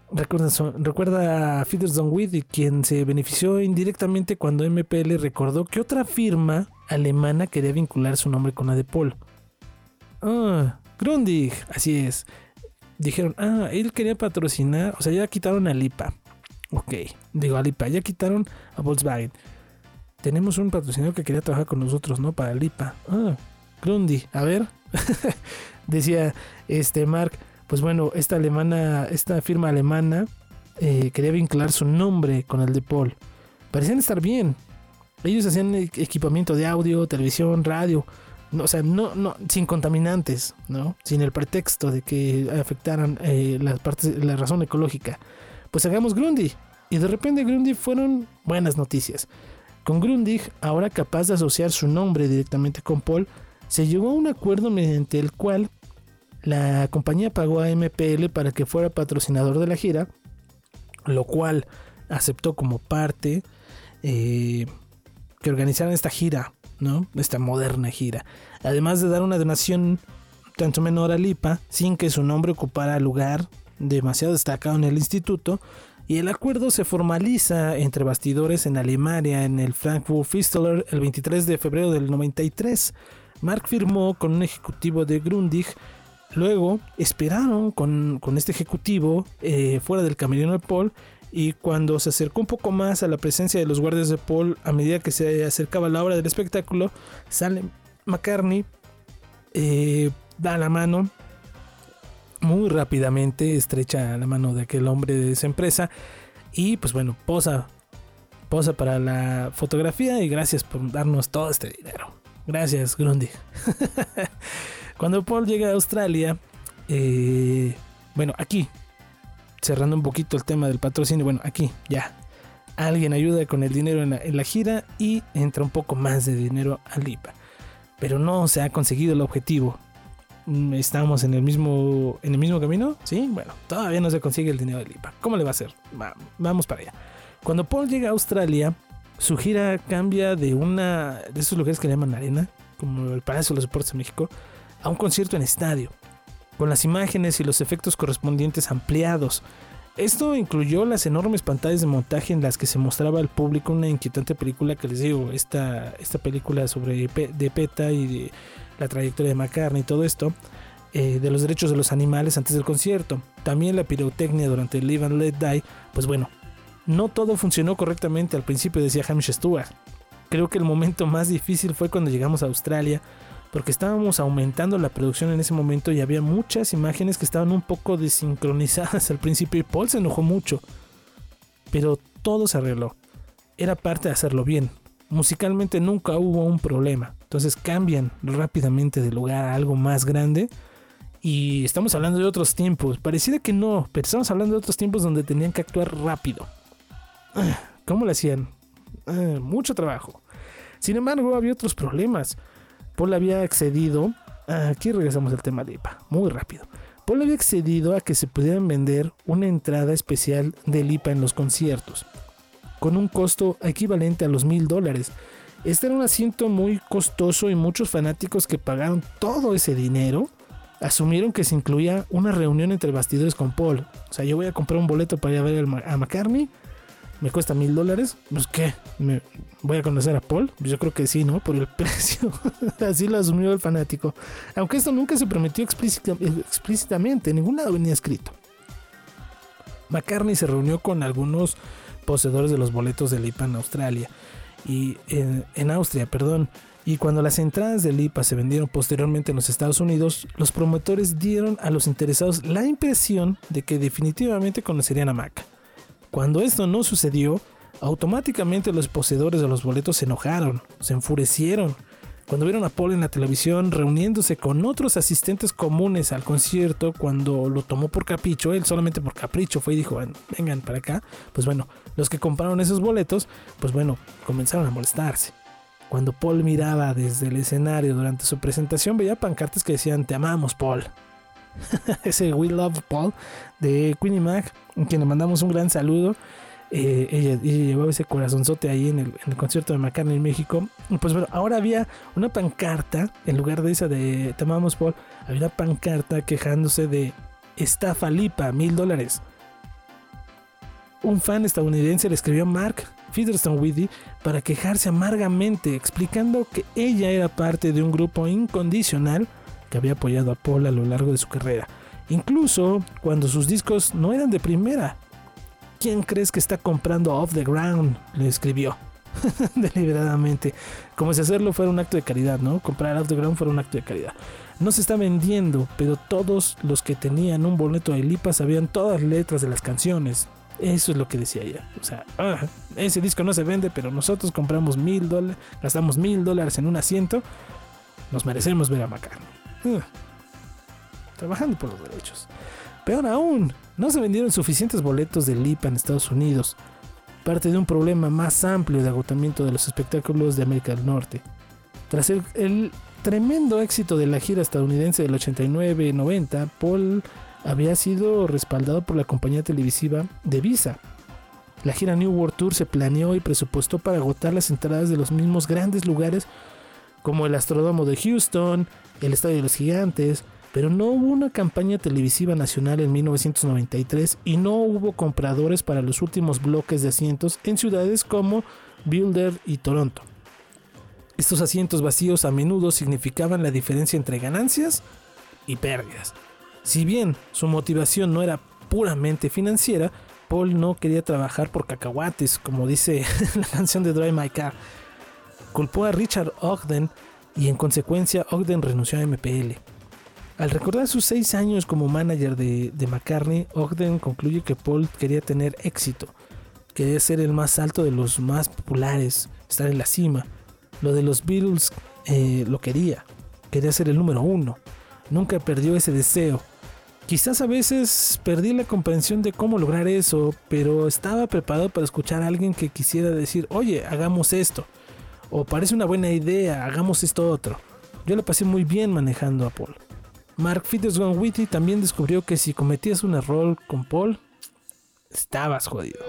recuerda, recuerda a Fiddleston Whitty, quien se benefició indirectamente cuando MPL recordó que otra firma alemana quería vincular su nombre con la de Paul. Ah, Grundig, así es. Dijeron, ah, él quería patrocinar, o sea, ya quitaron a Lipa. Ok, digo a Lipa, ya quitaron a Volkswagen. Tenemos un patrocinador que quería trabajar con nosotros, ¿no? Para Lipa. Ah, Grundig, a ver. Decía este Mark, pues bueno, esta alemana, esta firma alemana eh, quería vincular su nombre con el de Paul. Parecían estar bien. Ellos hacían e- equipamiento de audio, televisión, radio. No, o sea, no, no, sin contaminantes, ¿no? Sin el pretexto de que afectaran eh, las partes, la razón ecológica. Pues hagamos Grundig. Y de repente Grundig fueron buenas noticias. Con Grundig, ahora capaz de asociar su nombre directamente con Paul, se llegó a un acuerdo mediante el cual la compañía pagó a MPL para que fuera patrocinador de la gira, lo cual aceptó como parte eh, que organizaran esta gira, ¿no? Esta moderna gira. Además de dar una donación tanto menor a Lipa, sin que su nombre ocupara lugar demasiado destacado en el instituto, y el acuerdo se formaliza entre bastidores en Alemania en el Frankfurt Fistler el 23 de febrero del 93. Mark firmó con un ejecutivo de Grundig. Luego esperaron con, con este ejecutivo eh, fuera del camerino de Paul. Y cuando se acercó un poco más a la presencia de los guardias de Paul, a medida que se acercaba la hora del espectáculo, sale McCartney, eh, da la mano muy rápidamente estrecha la mano de aquel hombre de esa empresa y pues bueno, posa, posa para la fotografía y gracias por darnos todo este dinero. Gracias, Grundy. Cuando Paul llega a Australia, eh, bueno, aquí, cerrando un poquito el tema del patrocinio, bueno, aquí, ya. Alguien ayuda con el dinero en la, en la gira y entra un poco más de dinero al IPA. Pero no se ha conseguido el objetivo. Mm, Estamos en el mismo en el mismo camino, ¿sí? Bueno, todavía no se consigue el dinero del IPA. ¿Cómo le va a hacer? Va- vamos para allá. Cuando Paul llega a Australia, su gira cambia de una de esos lugares que le llaman arena, como el Palacio de los Deportes de México, a un concierto en estadio, con las imágenes y los efectos correspondientes ampliados. Esto incluyó las enormes pantallas de montaje en las que se mostraba al público una inquietante película que les digo, esta, esta película sobre de PETA y de la trayectoria de McCartney y todo esto, eh, de los derechos de los animales antes del concierto. También la pirotecnia durante el Live and Let Die, pues bueno, no todo funcionó correctamente al principio, decía Hamish Stewart. Creo que el momento más difícil fue cuando llegamos a Australia, porque estábamos aumentando la producción en ese momento y había muchas imágenes que estaban un poco desincronizadas al principio y Paul se enojó mucho. Pero todo se arregló. Era parte de hacerlo bien. Musicalmente nunca hubo un problema. Entonces cambian rápidamente de lugar a algo más grande. Y estamos hablando de otros tiempos. Pareciera que no, pero estamos hablando de otros tiempos donde tenían que actuar rápido. ¿Cómo lo hacían? Ah, mucho trabajo. Sin embargo, había otros problemas. Paul había accedido. Aquí regresamos al tema de IPA, muy rápido. Paul había accedido a que se pudieran vender una entrada especial del IPA en los conciertos, con un costo equivalente a los mil dólares. Este era un asiento muy costoso y muchos fanáticos que pagaron todo ese dinero asumieron que se incluía una reunión entre bastidores con Paul. O sea, yo voy a comprar un boleto para ir a ver a McCartney, me cuesta mil dólares, pues qué, ¿Me voy a conocer a Paul, Pues yo creo que sí, ¿no? Por el precio, así lo asumió el fanático. Aunque esto nunca se prometió explícita- explícitamente, en ningún lado venía escrito. McCartney se reunió con algunos poseedores de los boletos del IPA en Australia y en, en Austria, perdón. Y cuando las entradas del IPA se vendieron posteriormente en los Estados Unidos, los promotores dieron a los interesados la impresión de que definitivamente conocerían a Mac. Cuando esto no sucedió, automáticamente los poseedores de los boletos se enojaron, se enfurecieron. Cuando vieron a Paul en la televisión reuniéndose con otros asistentes comunes al concierto, cuando lo tomó por capricho, él solamente por capricho fue y dijo, "Ven- vengan para acá, pues bueno, los que compraron esos boletos, pues bueno, comenzaron a molestarse. Cuando Paul miraba desde el escenario durante su presentación, veía pancartas que decían, te amamos Paul. Ese We Love Paul de Queenie Mac, a quien le mandamos un gran saludo. Eh, ella, llevaba ese corazonzote ahí en el, en el concierto de McCartney en México. Pues bueno, ahora había una pancarta, en lugar de esa de Te amamos Paul, había una pancarta quejándose de estafa lipa, mil dólares. Un fan estadounidense le escribió a Mark Featherstone Whitty para quejarse amargamente, explicando que ella era parte de un grupo incondicional que había apoyado a Paul a lo largo de su carrera, incluso cuando sus discos no eran de primera. ¿Quién crees que está comprando Off the Ground? Le escribió. Deliberadamente. Como si hacerlo fuera un acto de caridad, ¿no? Comprar Off the Ground fuera un acto de caridad. No se está vendiendo, pero todos los que tenían un boleto de Lipa sabían todas las letras de las canciones. Eso es lo que decía ella. O sea, ah, ese disco no se vende, pero nosotros compramos mil dólares, gastamos mil dólares en un asiento. Nos merecemos ver a McCartney. Ah, trabajando por los derechos. Peor aún, no se vendieron suficientes boletos de Lipa en Estados Unidos. Parte de un problema más amplio de agotamiento de los espectáculos de América del Norte. Tras el, el tremendo éxito de la gira estadounidense del 89-90, Paul había sido respaldado por la compañía televisiva de Visa. La gira New World Tour se planeó y presupuestó para agotar las entradas de los mismos grandes lugares como el Astrodromo de Houston, el Estadio de los Gigantes, pero no hubo una campaña televisiva nacional en 1993 y no hubo compradores para los últimos bloques de asientos en ciudades como Boulder y Toronto. Estos asientos vacíos a menudo significaban la diferencia entre ganancias y pérdidas. Si bien su motivación no era puramente financiera, Paul no quería trabajar por cacahuates, como dice la canción de Drive My Car. Culpó a Richard Ogden y en consecuencia Ogden renunció a MPL. Al recordar sus seis años como manager de, McCartney, Ogden concluye que Paul quería tener éxito, quería ser el más alto de los más populares, estar en la cima. Lo de los Beatles eh, lo quería, quería ser el número uno. Nunca perdió ese deseo. Quizás a veces perdí la comprensión de cómo lograr eso, pero estaba preparado para escuchar a alguien que quisiera decir, oye, hagamos esto. O parece una buena idea, hagamos esto otro. Yo le pasé muy bien manejando a Paul. Mark Whitty también descubrió que si cometías un error con Paul, estabas jodido.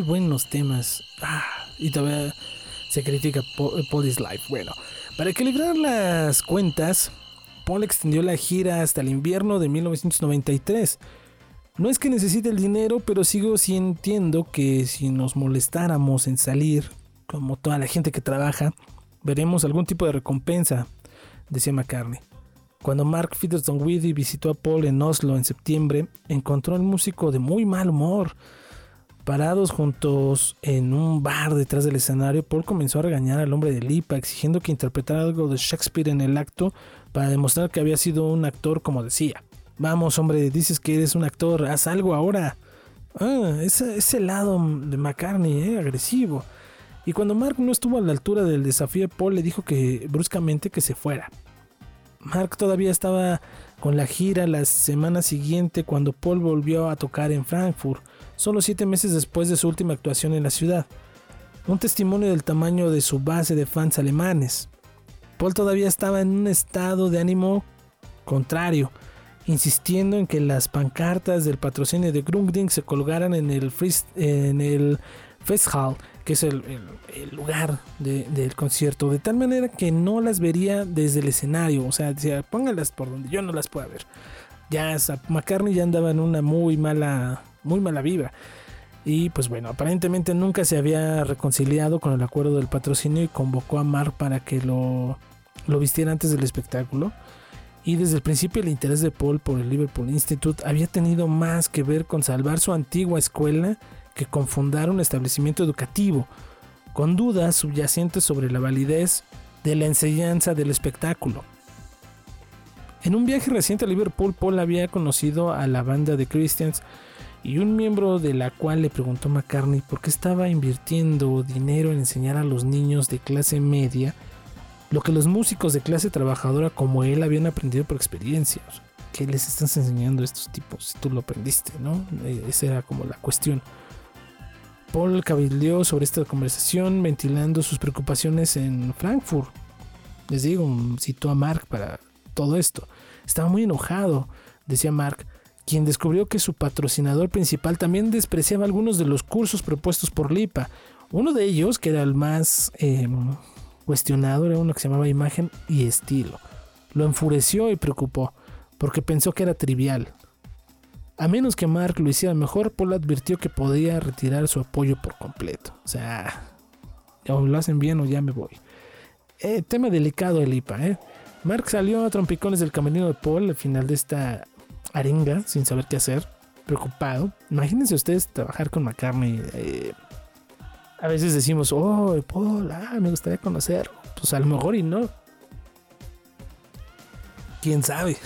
Buenos temas. Ah, y todavía se critica Po- Paul is Life. Bueno, para equilibrar las cuentas, Paul extendió la gira hasta el invierno de 1993. No es que necesite el dinero, pero sigo sintiendo que si nos molestáramos en salir, como toda la gente que trabaja, veremos algún tipo de recompensa, decía McCartney. Cuando Mark Featherstone Whitty visitó a Paul en Oslo en septiembre, encontró al músico de muy mal humor. Parados juntos en un bar detrás del escenario, Paul comenzó a regañar al hombre de Lipa, exigiendo que interpretara algo de Shakespeare en el acto para demostrar que había sido un actor como decía. Vamos, hombre, dices que eres un actor, haz algo ahora. Ah, ese, lado de McCartney, eh, agresivo. Y cuando Mark no estuvo a la altura del desafío, Paul le dijo que bruscamente que se fuera. Mark todavía estaba con la gira la semana siguiente cuando Paul volvió a tocar en Frankfurt, solo siete meses después de su última actuación en la ciudad. Un testimonio del tamaño de su base de fans alemanes. Paul todavía estaba en un estado de ánimo contrario, insistiendo en que las pancartas del patrocinio de Grundig se colgaran en el, Fris- en el Festhall, que es el, lugar de- del concierto, de tal manera que no las vería desde el escenario, o sea, decía, póngalas por donde yo no las pueda ver. Ya McCartney ya andaba en una muy mala, muy mala vibra. Y pues bueno, aparentemente nunca se había reconciliado con el acuerdo del patrocinio y convocó a Mark para que lo, lo vistiera antes del espectáculo. Y desde el principio el interés de Paul por el Liverpool Institute había tenido más que ver con salvar su antigua escuela que con fundar un establecimiento educativo, con dudas subyacentes sobre la validez de la enseñanza del espectáculo. En un viaje reciente a Liverpool, Paul había conocido a la banda de Christians y un miembro de la cual le preguntó a McCartney por qué estaba invirtiendo dinero en enseñar a los niños de clase media lo que los músicos de clase trabajadora como él habían aprendido por experiencia. ¿Qué les estás enseñando a estos tipos si tú lo aprendiste, no? Eh, Esa era como la cuestión. Paul cabildeó sobre esta conversación ventilando sus preocupaciones en Frankfurt. Les digo, citó a Mark para todo esto. Estaba muy enojado, decía Mark, quien descubrió que su patrocinador principal también despreciaba algunos de los cursos propuestos por Lipa. Uno de ellos, que era el más eh, cuestionado, era uno que se llamaba Imagen y Estilo. Lo enfureció y preocupó, porque pensó que era trivial. A menos que Mark lo hiciera mejor, Paul advirtió que podía retirar su apoyo por completo. O sea, o lo hacen bien o ya me voy. Eh, tema delicado el IPA, ¿eh? Mark salió a trompicones del camerino de Paul al final de esta arenga, sin saber qué hacer, preocupado. Imagínense ustedes trabajar con McCartney. eh, a veces decimos, oh, Paul, ah, me gustaría conocer. Pues a lo mejor y no. Quién sabe.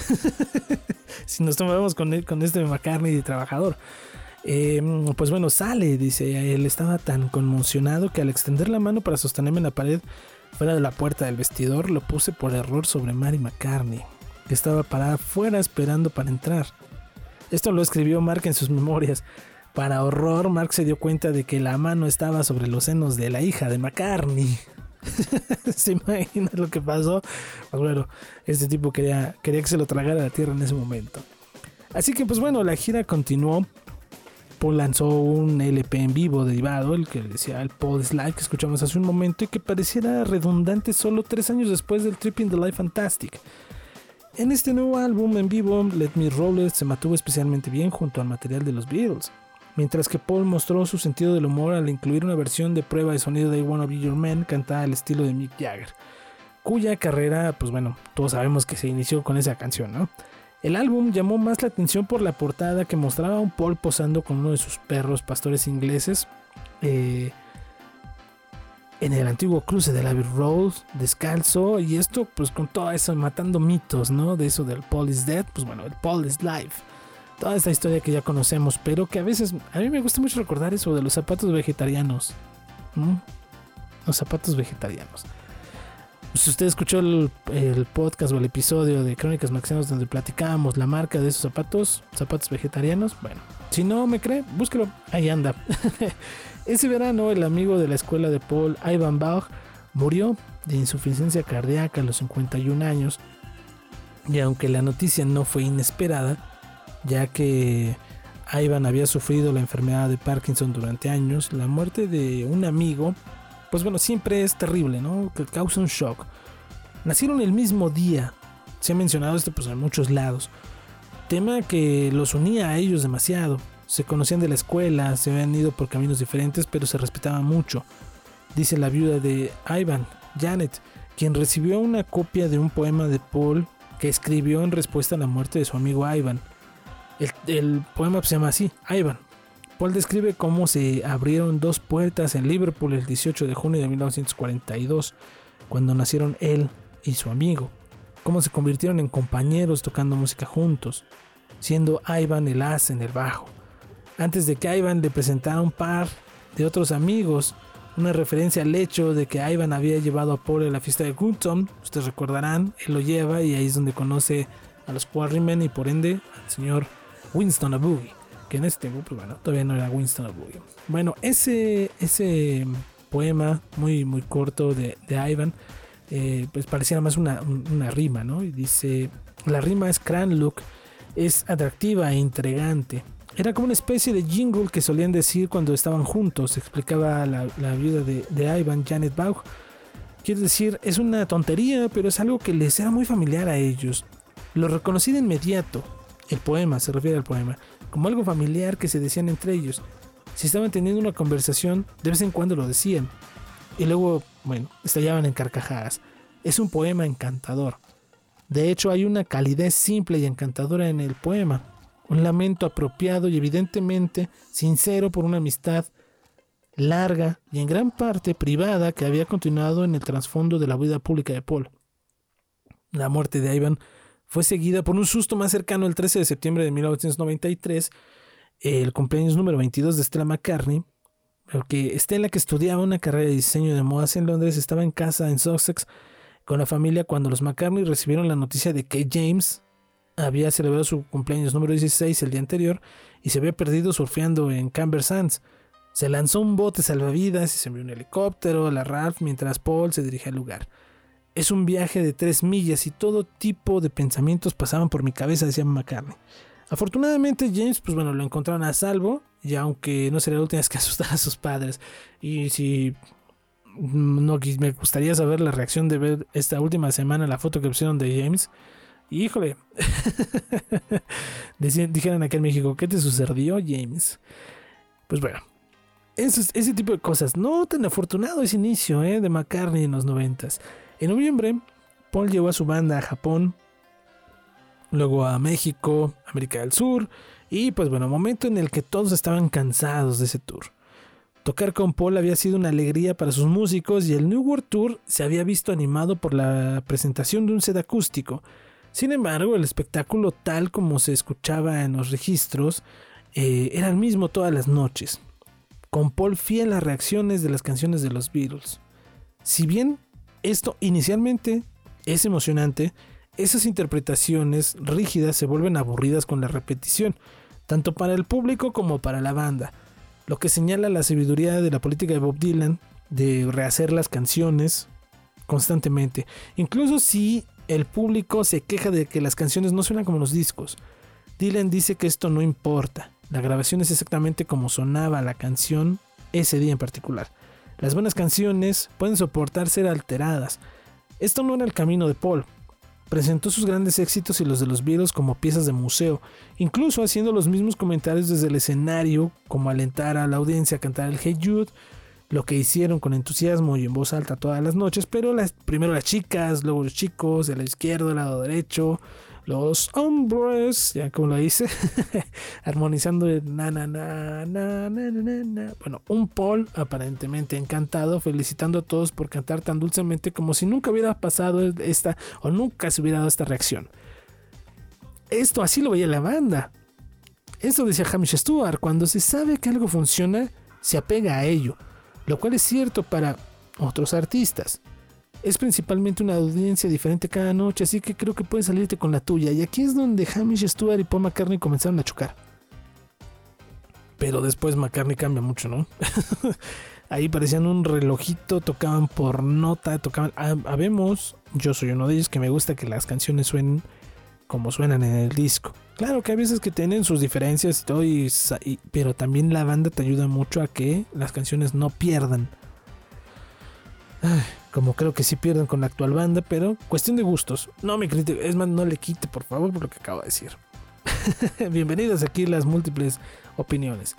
si nos tomamos con, él- con este McCartney de trabajador. Eh, pues bueno, sale, dice. Él estaba tan conmocionado que al extender la mano para sostenerme en la pared fuera de la puerta del vestidor, lo puse por error sobre Mary McCartney, que estaba parada fuera esperando para entrar. Esto lo escribió Mark en sus memorias. Para horror, Mark se dio cuenta de que la mano estaba sobre los senos de la hija de McCartney. ¿Se imagina lo que pasó? Pues bueno, este tipo quería, quería que se lo tragara la tierra en ese momento. Así que pues bueno, la gira continuó. Paul lanzó un LP en vivo derivado, el que decía el Paul is Live que escuchamos hace un momento y que pareciera redundante solo tres años después del Tripping the Life Fantastic. En este nuevo álbum en vivo, Let Me Roll se mantuvo especialmente bien junto al material de los Beatles, mientras que Paul mostró su sentido del humor al incluir una versión de prueba de sonido de I Wanna Be Your Man cantada al estilo de Mick Jagger, cuya carrera, pues bueno, todos sabemos que se inició con esa canción, ¿no? El álbum llamó más la atención por la portada que mostraba a un Paul posando con uno de sus perros pastores ingleses eh, en el antiguo cruce de la Abbey descalzo, y esto pues con todo eso matando mitos, ¿no? De eso del Paul is dead, pues bueno, el Paul is live. Toda esta historia que ya conocemos, pero que a veces a mí me gusta mucho recordar eso de los zapatos vegetarianos. Los zapatos vegetarianos. Si usted escuchó el, podcast o el episodio de Crónicas Maxianas donde platicábamos la marca de esos zapatos, zapatos vegetarianos, bueno, si no me cree, búsquelo, ahí anda. Ese verano el amigo de la escuela de Paul, Ivan Bach, murió de insuficiencia cardíaca a los 51 años. Y aunque la noticia no fue inesperada, ya que Ivan había sufrido la enfermedad de Parkinson durante años, la muerte de un amigo, pues bueno, siempre es terrible, ¿no? Que causa un shock. Nacieron el mismo día, se ha mencionado esto pues en muchos lados. Tema que los unía a ellos demasiado. Se conocían de la escuela, se habían ido por caminos diferentes, pero se respetaban mucho. Dice la viuda de Ivan, Janet, quien recibió una copia de un poema de Paul que escribió en respuesta a la muerte de su amigo Ivan. El, poema se llama así, Ivan. Paul describe cómo se abrieron dos puertas en Liverpool el 18 de junio de 1942, cuando nacieron él y su amigo, cómo se convirtieron en compañeros tocando música juntos, siendo Ivan el as en el bajo. Antes de que Ivan le presentara un par de otros amigos, una referencia al hecho de que Ivan había llevado a Paul a la fiesta de Goodton. Ustedes recordarán, él lo lleva y ahí es donde conoce a los Quarrymen y por ende al señor Winston Abugi, que en ese tiempo, pues bueno, todavía no era Winston Abugi. Bueno, ese, ese poema muy, muy corto de, de Ivan, eh, pues pareciera más una, una rima, ¿no? Y dice, la rima es Cranlook, es atractiva e intrigante. Era como una especie de jingle que solían decir cuando estaban juntos, explicaba la, la viuda de, de, Ivan, Janet Baugh. Quiero decir, es una tontería, pero es algo que les era muy familiar a ellos. Lo reconocí de inmediato, el poema, se refiere al poema, como algo familiar que se decían entre ellos. Si estaban teniendo una conversación, de vez en cuando lo decían. Y luego, bueno, estallaban en carcajadas. Es un poema encantador. De hecho, hay una calidez simple y encantadora en el poema un lamento apropiado y evidentemente sincero por una amistad larga y en gran parte privada que había continuado en el trasfondo de la vida pública de Paul. La muerte de Ivan fue seguida por un susto más cercano el 13 de septiembre de 1993, el cumpleaños número 22 de Stella McCartney, porque Stella, que estudiaba una carrera de diseño de modas en Londres, estaba en casa en Sussex con la familia cuando los McCartney recibieron la noticia de que James, había celebrado su cumpleaños número 16 el día anterior y se había perdido surfeando en Camber Sands. Se lanzó un bote salvavidas y se envió un helicóptero a la Ralph mientras Paul se dirigía al lugar. Es un viaje de tres millas y todo tipo de pensamientos pasaban por mi cabeza, decía McCartney. Afortunadamente James, pues bueno, lo encontraron a salvo, y aunque no sería la última vez que asustara a sus padres. Y si no me gustaría saber la reacción de ver esta última semana la foto que pusieron de James, Híjole. dijeron aquí en México, ¿qué te sucedió, James? Pues bueno, ese tipo de cosas. No tan afortunado ese inicio ¿eh? de McCartney en los noventas. En noviembre, Paul llevó a su banda a Japón, luego a México, América del Sur, y pues bueno, momento en el que todos estaban cansados de ese tour. Tocar con Paul había sido una alegría para sus músicos y el New World Tour se había visto animado por la presentación de un set acústico sin embargo, el espectáculo tal como se escuchaba en los registros eh, era el mismo todas las noches, con Paul fiel a reacciones de las canciones de los Beatles. Si bien esto inicialmente es emocionante, esas interpretaciones rígidas se vuelven aburridas con la repetición, tanto para el público como para la banda, lo que señala la sabiduría de la política de Bob Dylan de rehacer las canciones constantemente, incluso si el público se queja de que las canciones no suenan como los discos. Dylan dice que esto no importa. La grabación es exactamente como sonaba la canción ese día en particular. Las buenas canciones pueden soportar ser alteradas. Esto no era el camino de Paul. Presentó sus grandes éxitos y los de los Beatles como piezas de museo, incluso haciendo los mismos comentarios desde el escenario, como alentar a la audiencia a cantar el Hey Jude lo que hicieron con entusiasmo y en voz alta todas las noches, pero primero las chicas, luego los chicos, de la izquierda, del lado derecho, los hombres, ya como lo dice, armonizando na, na, na, na, na, na, na. Bueno, un Paul aparentemente encantado, felicitando a todos por cantar tan dulcemente como si nunca hubiera pasado esta o nunca se hubiera dado esta reacción. Esto así lo veía la banda. Eso decía Hamish Stewart, cuando se sabe que algo funciona, se apega a ello lo cual es cierto para otros artistas. Es principalmente una audiencia diferente cada noche, así que creo que puedes salirte con la tuya. Y aquí es donde Hamish Stewart y Paul McCartney comenzaron a chocar. Pero después McCartney cambia mucho, ¿no? Ahí parecían un relojito, tocaban por nota, tocaban. Ah, habemos, yo soy uno de ellos que me gusta que las canciones suenen como suenan en el disco. Claro que hay veces que tienen sus diferencias y todo, y pero también la banda te ayuda mucho a que las canciones no pierdan. Como creo que sí pierden con la actual banda, pero cuestión de gustos. No me critique, es más, no le quite por favor por lo que acabo de decir. Bienvenidos aquí las múltiples opiniones.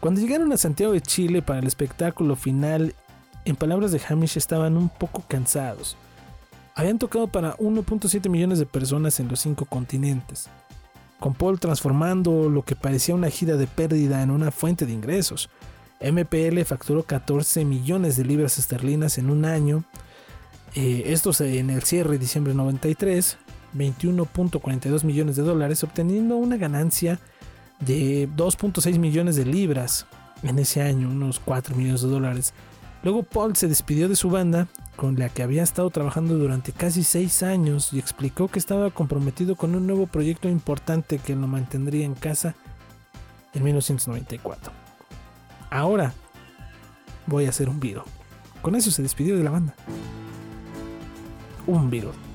Cuando llegaron a Santiago de Chile para el espectáculo final, en palabras de Hamish estaban un poco cansados. Habían tocado para 1.7 millones de personas en los cinco continentes, con Paul transformando lo que parecía una gira de pérdida en una fuente de ingresos. MPL facturó 14 millones de libras esterlinas en un año, eh, esto en el cierre de diciembre 93, 21.42 millones de dólares, obteniendo una ganancia de 2.6 millones de libras en ese año, unos 4 millones de dólares. Luego Paul se despidió de su banda, con la que había estado trabajando durante casi 6 años, y explicó que estaba comprometido con un nuevo proyecto importante que lo mantendría en casa en 1994. Ahora voy a hacer un Beatle. Con eso se despidió de la banda. Un Beatle.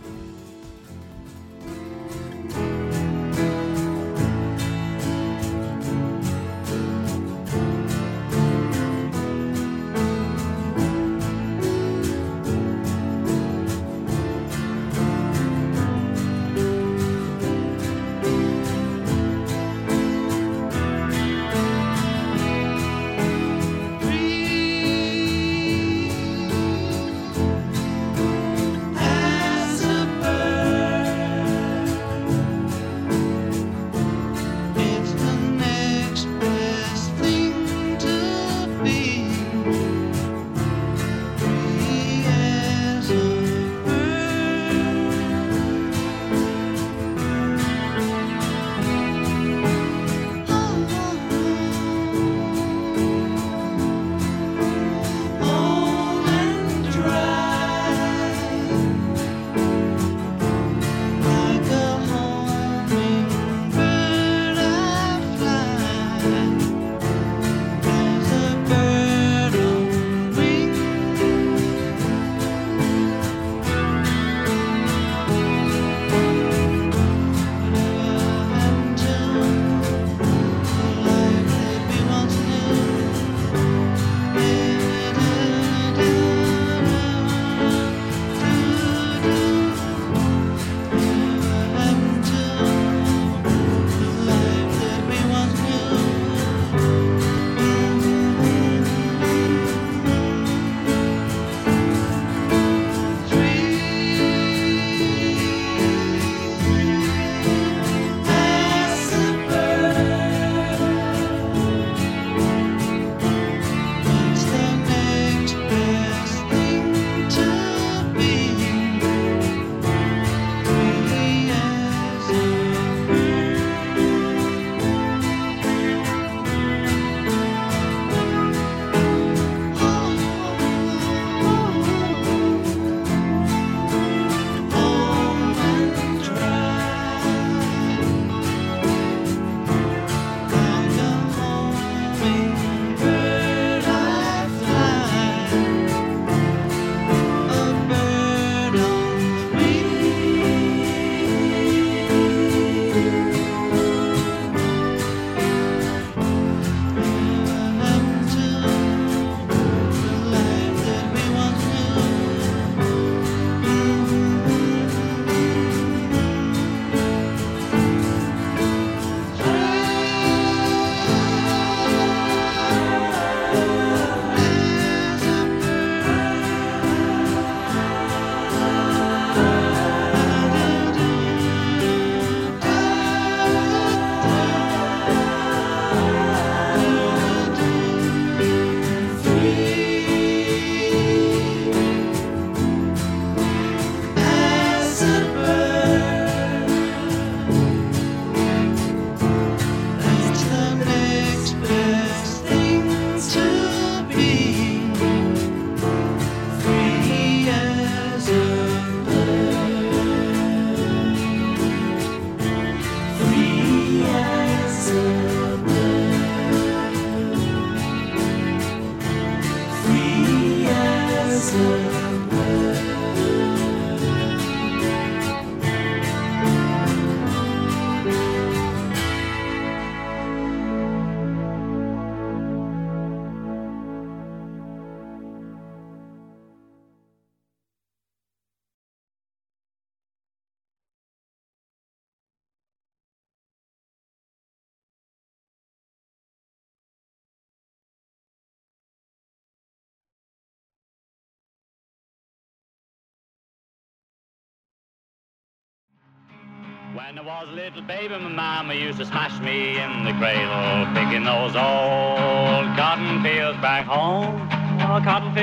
When was a little baby, my used to smash me in the cradle, picking those old cotton fields back home. Oh, cotton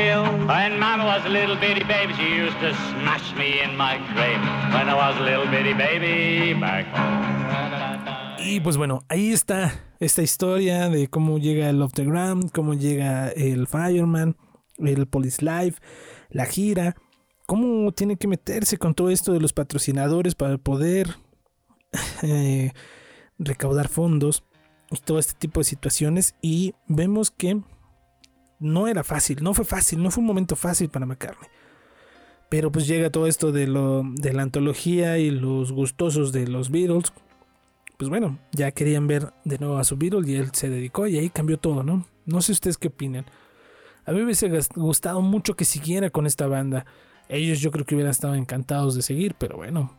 a little bitty baby, she used to smash me in my cradle. When I was a little bitty baby back home. Y pues bueno, ahí está esta historia de cómo llega el Off the Ground, cómo llega el Fireman, el Police Live, la gira, cómo tiene que meterse con todo esto de los patrocinadores para poder eh, recaudar fondos y todo este tipo de situaciones. Y vemos que no era fácil, no fue fácil, no fue un momento fácil para McCartney. Pero pues llega todo esto de, lo, de la antología y los gustosos de los Beatles, pues bueno, ya querían ver de nuevo a su Beatle y él se dedicó y ahí cambió todo, ¿no? No sé ustedes qué opinan. A mí me hubiese gustado mucho que siguiera con esta banda. Ellos yo creo que hubieran estado encantados de seguir, pero bueno,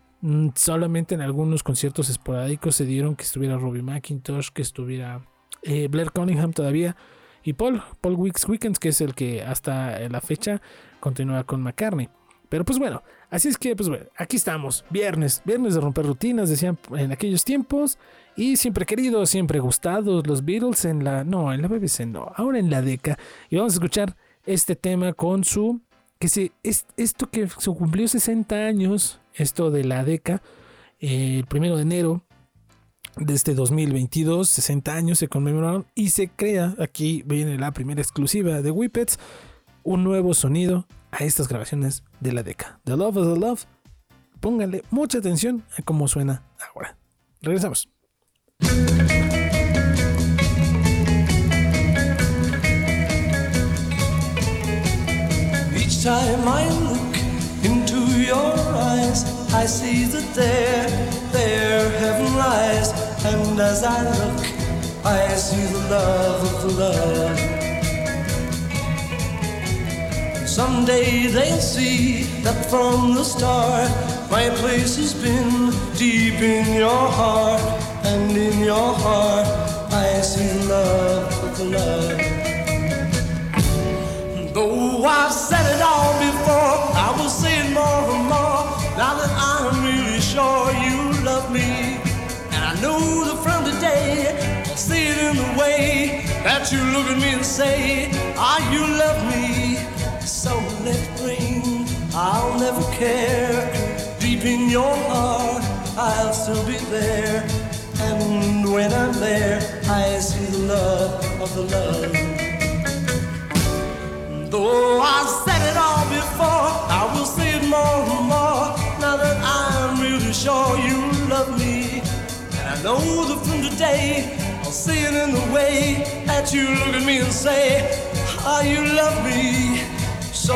solamente en algunos conciertos esporádicos se dieron que estuviera Robbie McIntosh, que estuviera eh, Blair Cunningham todavía y Paul, Paul Weeks Weekends, que es el que hasta la fecha continúa con McCartney. Pero pues bueno, así es que pues bueno, aquí estamos, viernes, viernes de romper rutinas, decían en aquellos tiempos, y siempre queridos, siempre gustados los Beatles en la, no, en la BBC no, ahora en la DECA, y vamos a escuchar este tema con su, que se, es, esto que se cumplió 60 años, esto de la DECA, eh, el primero de enero de este 2022, 60 años se conmemoraron y se crea, aquí viene la primera exclusiva de Whippets, un nuevo sonido a estas grabaciones de la década. The Love of the Love. Pónganle mucha atención a cómo suena ahora. Regresamos. Each time I look into your eyes, I see that there, there heaven lies. And as I look, I see the love of love. Someday they'll see that from the start my place has been deep in your heart, and in your heart I see the love of love. Though I've said it all before, I will that you look at me and say, Ah, you love me. So let it rain, I'll never care. Deep in your heart, I'll still be there. And when I'm there, I see the love of the love. Though I said it all before, I will say it more and more. Now that I'm really sure you love me. And I know that from today, see it in the way that you look at me and say, Ah, you love me. So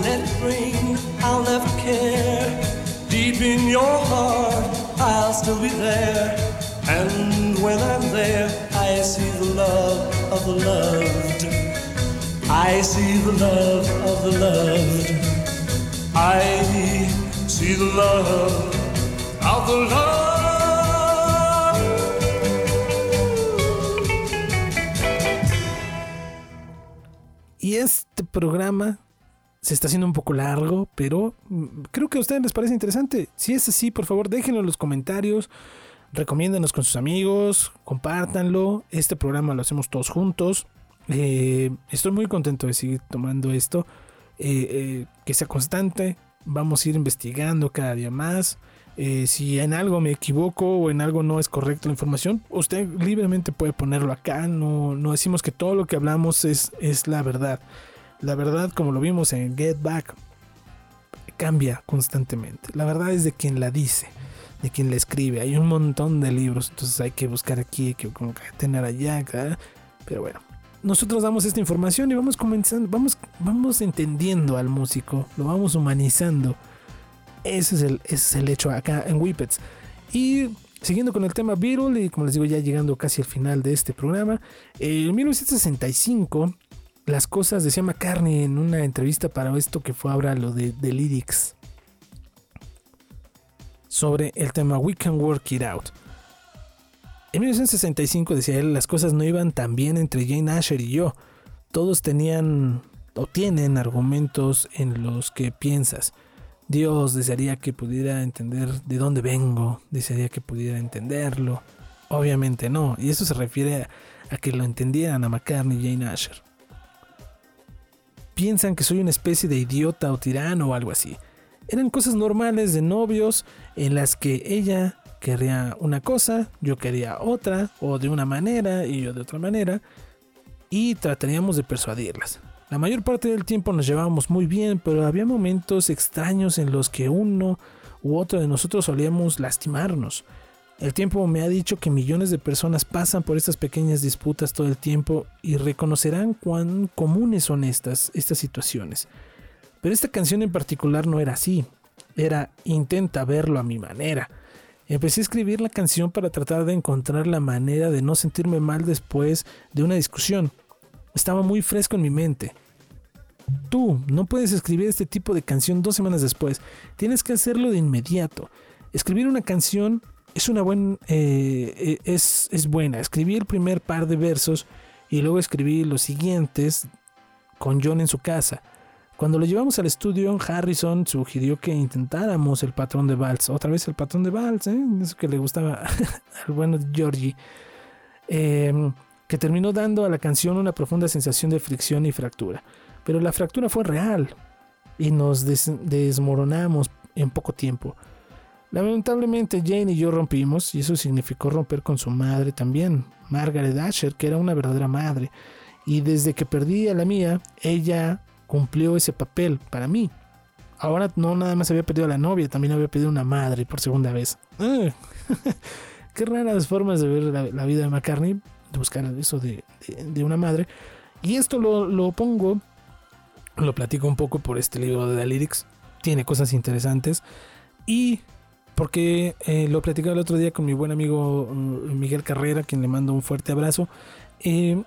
let it rain, I'll never care. Deep in your heart, I'll still be there. And when I'm there, I see the love of the loved. I see the love of the loved. I see the love of the loved. Y este programa se está haciendo un poco largo, pero mm, creo que a ustedes les parece interesante. Si es así, por favor, déjenlo en los comentarios. Recomiéndanos con sus amigos, compártanlo. Este programa lo hacemos todos juntos. Eh, estoy muy contento de seguir tomando esto. Eh, eh, que sea constante. Vamos a ir investigando cada día más. Eh, si en algo me equivoco o en algo no es correcta la información, usted libremente puede ponerlo acá. No, no decimos que todo lo que hablamos es, es la verdad. La verdad, como lo vimos en Get Back, cambia constantemente. La verdad es de quien la dice, de quien la escribe. Hay un montón de libros, entonces hay que buscar aquí, hay que tener allá. Pero bueno, nosotros damos esta información y vamos comenzando, vamos, vamos entendiendo al músico, lo vamos humanizando. Ese es el, es el hecho acá en Whippets. Y siguiendo con el tema Beatle, y como les digo, ya llegando casi al final de este programa, en 1965 las cosas, decía McCartney en una entrevista para esto que fue ahora lo de, de Lyrics, sobre el tema We Can Work It Out. En 1965 decía él, las cosas no iban tan bien entre Jane Asher y yo. Todos tenían o tienen argumentos en los que piensas. Dios, desearía que pudiera entender de dónde vengo, desearía que pudiera entenderlo. Obviamente no, y eso se refiere a, que lo entendieran a McCartney y Jane Asher. Piensan que soy una especie de idiota o tirano o algo así. Eran cosas normales de novios en las que ella quería una cosa, yo quería otra, o de una manera y yo de otra manera, y trataríamos de persuadirlas. La mayor parte del tiempo nos llevábamos muy bien, pero había momentos extraños en los que uno u otro de nosotros solíamos lastimarnos. El tiempo me ha dicho que millones de personas pasan por estas pequeñas disputas todo el tiempo y reconocerán cuán comunes son estas, estas situaciones. Pero esta canción en particular no era así, era intenta verlo a mi manera. Empecé a escribir la canción para tratar de encontrar la manera de no sentirme mal después de una discusión. Estaba muy fresco en mi mente. Tú no puedes escribir este tipo de canción dos semanas después. Tienes que hacerlo de inmediato. Escribir una canción es una buena eh, es, es buena. Escribí el primer par de versos y luego escribí los siguientes con John en su casa. Cuando lo llevamos al estudio, Harrison sugirió que intentáramos el patrón de Vals. Otra vez el patrón de Vals, ¿eh? eso que le gustaba al bueno Georgie. Eh, que terminó dando a la canción una profunda sensación de fricción y fractura. Pero la fractura fue real y nos des desmoronamos en poco tiempo. Lamentablemente Jane y yo rompimos y eso significó romper con su madre también, Margaret Asher, que era una verdadera madre. Y desde que perdí a la mía, ella cumplió ese papel para mí. Ahora no nada más había perdido a la novia, también había perdido una madre por segunda vez. Qué raras formas de ver la, la, vida de McCartney, de buscar eso de, de, de una madre. Y esto lo, lo, pongo, lo platico un poco por este libro de The Lyrics. Tiene cosas interesantes. Y porque eh, lo platicaba el otro día con mi buen amigo uh, Miguel Carrera, quien le mando un fuerte abrazo, eh,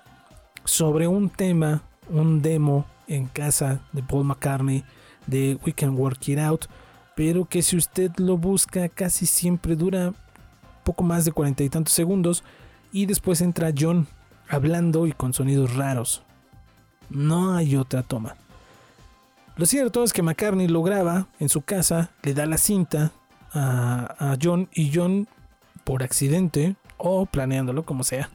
sobre un tema, un demo en casa de Paul McCartney de We Can Work It Out, pero que si usted lo busca casi siempre dura poco más de cuarenta y tantos segundos y después entra John hablando y con sonidos raros. No hay otra toma. Lo cierto es que McCartney lo graba en su casa, le da la cinta a, John y John por accidente o planeándolo como sea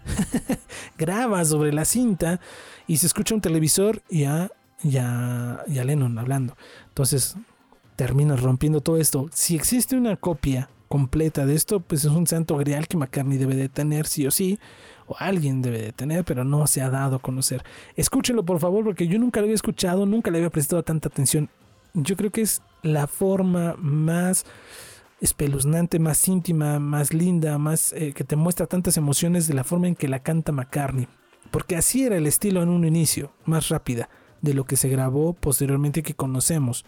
graba sobre la cinta y se escucha un televisor y a, y a, y a Lennon hablando. Entonces termina rompiendo todo esto. Si existe una copia completa de esto, pues es un santo grial que McCartney debe de tener sí o sí, o alguien debe de tener, pero no se ha dado a conocer. Escúchenlo por favor, porque yo nunca lo había escuchado, nunca le había prestado tanta atención. Yo creo que es la forma más espeluznante, más íntima, más linda, más eh, que te muestra tantas emociones de la forma en que la canta McCartney. Porque así era el estilo en un inicio, más rápida de lo que se grabó posteriormente que conocemos.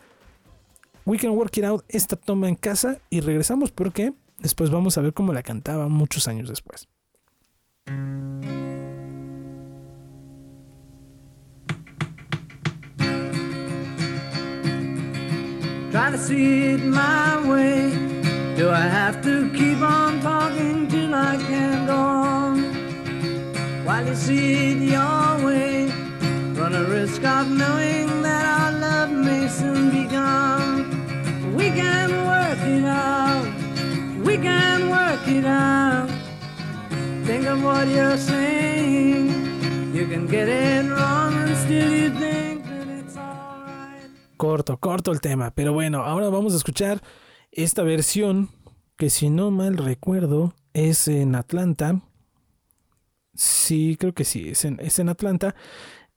We Can Work It Out, esta toma en casa y regresamos porque después vamos a ver cómo la cantaba muchos años después. Try to see it my way. Do I have to keep on talking till I can't go on? While you see it your way, run a risk of knowing that our love may soon be gone. We can work it out. We can work it out. Think of what you're saying. You can get it wrong still you think that it's. Corto, corto el tema. Pero bueno, ahora vamos a escuchar esta versión que si no mal recuerdo es en Atlanta. Sí, creo que sí, es en, es en Atlanta.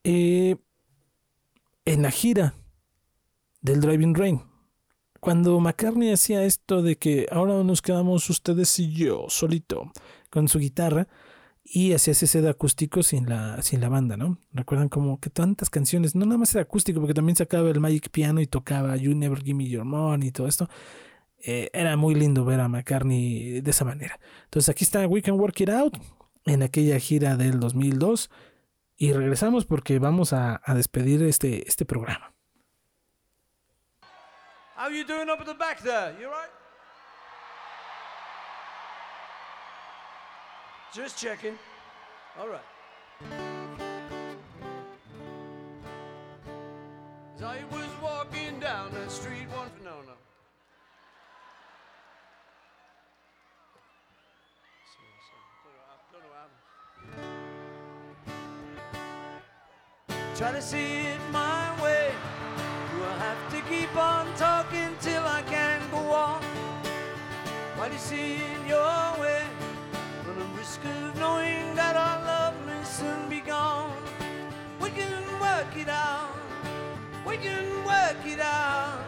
Eh, en la gira del Driving Rain. Cuando McCartney hacía esto de que ahora nos quedamos ustedes y yo solito con su guitarra y hacía ese set acústico sin la, sin la banda, ¿no? Recuerdan como que tantas canciones, no nada más era acústico, porque también sacaba el Magic Piano y tocaba You Never Give Me Your Money y todo esto. Eh, era muy lindo ver a McCartney de esa manera. Entonces aquí está We Can Work It Out en aquella gira del 2002 y regresamos porque vamos a, despedir este, este programa. How you doing up at the back there? You right? Just checking. All right. As I was walking down the street one no no. Try to see it my way. Do I have to keep on talking till I can go on? Why do you see it your way? Risk of knowing that our love may soon be gone. We can work it out. We can work it out.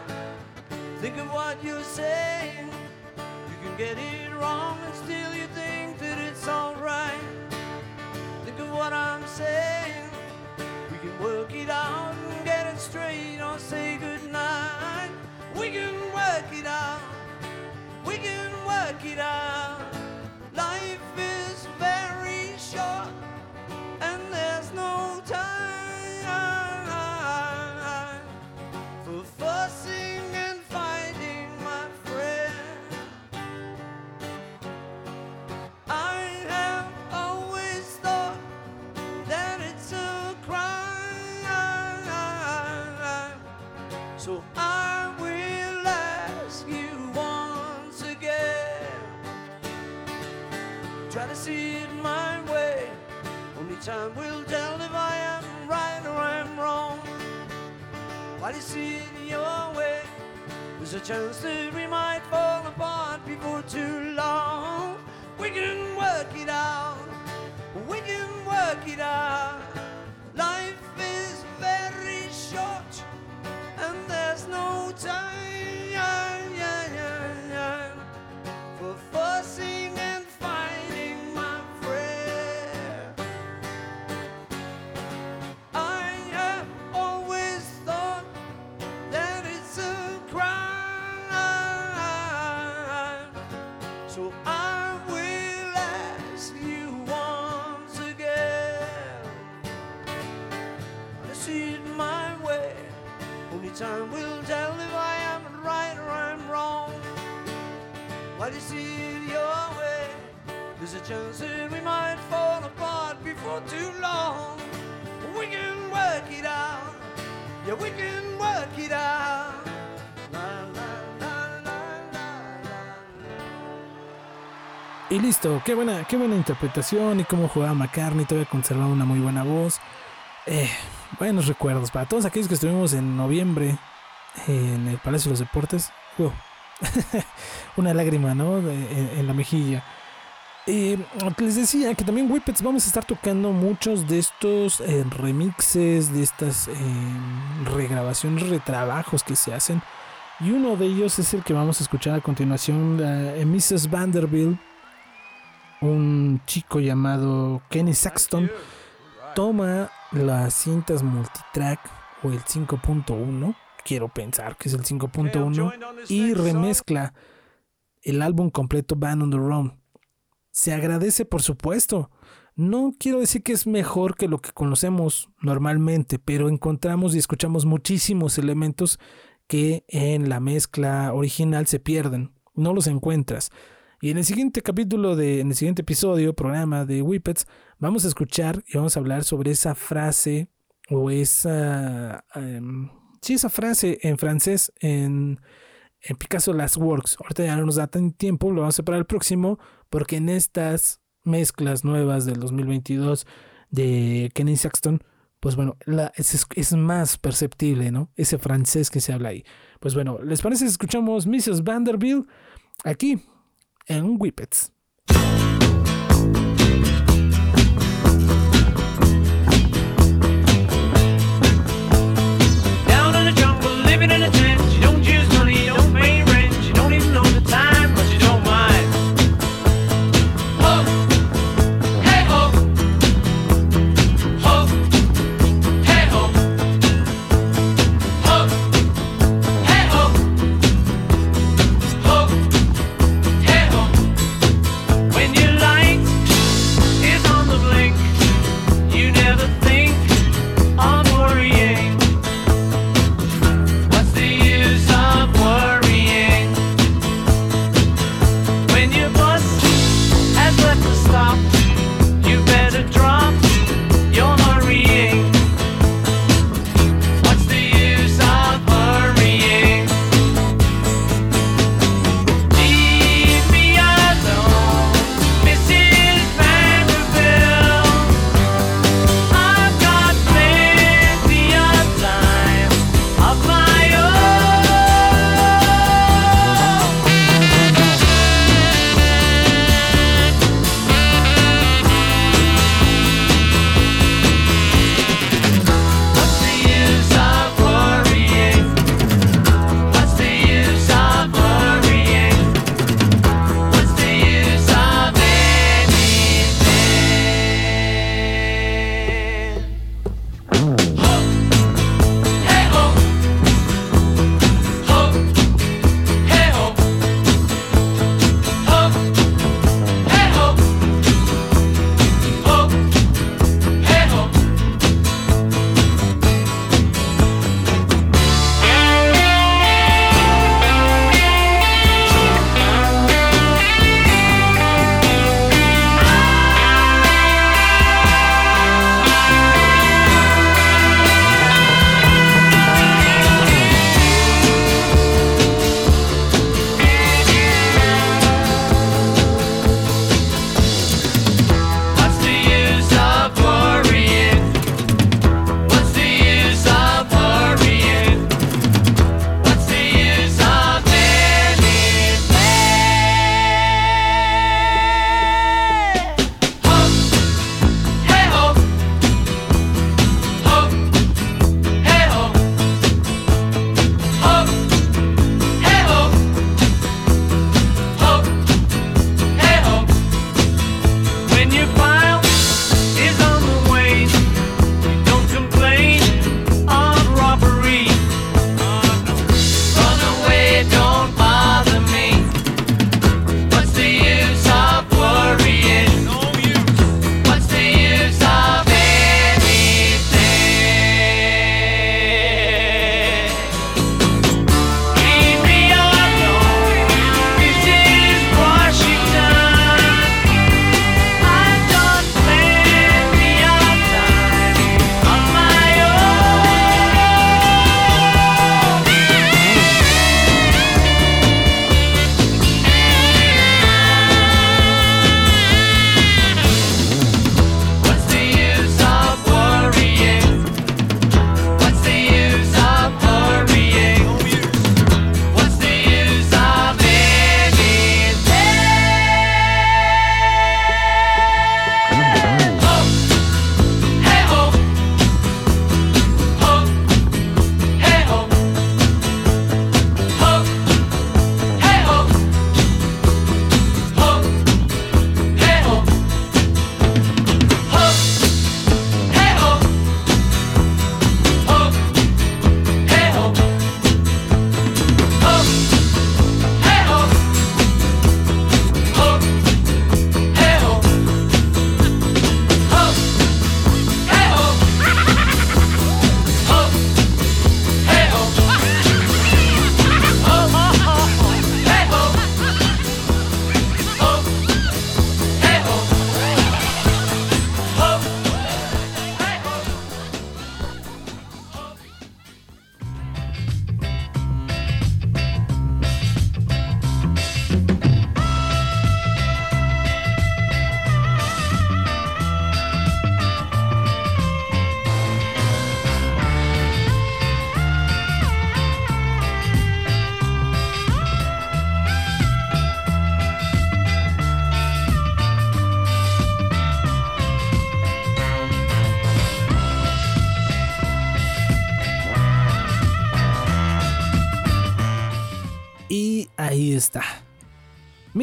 Think of what you're saying. You can get it wrong and still you think that it's alright. Think of what I'm saying. We can work it out and get it straight or say goodnight. We can work it out. We can work it out. You see it your way? There's a chance that we might fall apart before too long. We can work it out. We can work it out. Life is very short, and there's no time Y listo, qué buena, qué buena interpretación y cómo jugaba McCartney, todavía conservaba una muy buena voz. Eh, buenos recuerdos para todos aquellos que estuvimos en noviembre en el Palacio de los Deportes. una lágrima, ¿no? En, la mejilla. Eh, les decía que también Whippets vamos a estar tocando muchos de estos eh, remixes, de estas eh, regrabaciones, retrabajos que se hacen. Y uno de ellos es el que vamos a escuchar a continuación, la- Mrs. Vanderbilt, un chico llamado Kenny Saxton, toma las cintas multitrack o el 5.1, quiero pensar que es el 5.1, y remezcla el álbum completo Band on the Run. Se agradece, por supuesto. No quiero decir que es mejor que lo que conocemos normalmente, pero encontramos y escuchamos muchísimos elementos que en la mezcla original se pierden. No los encuentras. Y en el siguiente capítulo de, en el siguiente episodio, programa de Whippets, vamos a escuchar y vamos a hablar sobre esa frase o esa, em, sí, esa frase en francés en, en Picasso Last Works. Ahorita ya no nos da tan tiempo, lo vamos a para el próximo, porque en estas mezclas nuevas del 2022 de Kenny Saxton, pues bueno, es, más perceptible, ¿no? Ese francés que se habla ahí. Pues bueno, ¿les parece escuchamos Mrs. Vanderbilt aquí en Whippets? Down in the jungle, living in a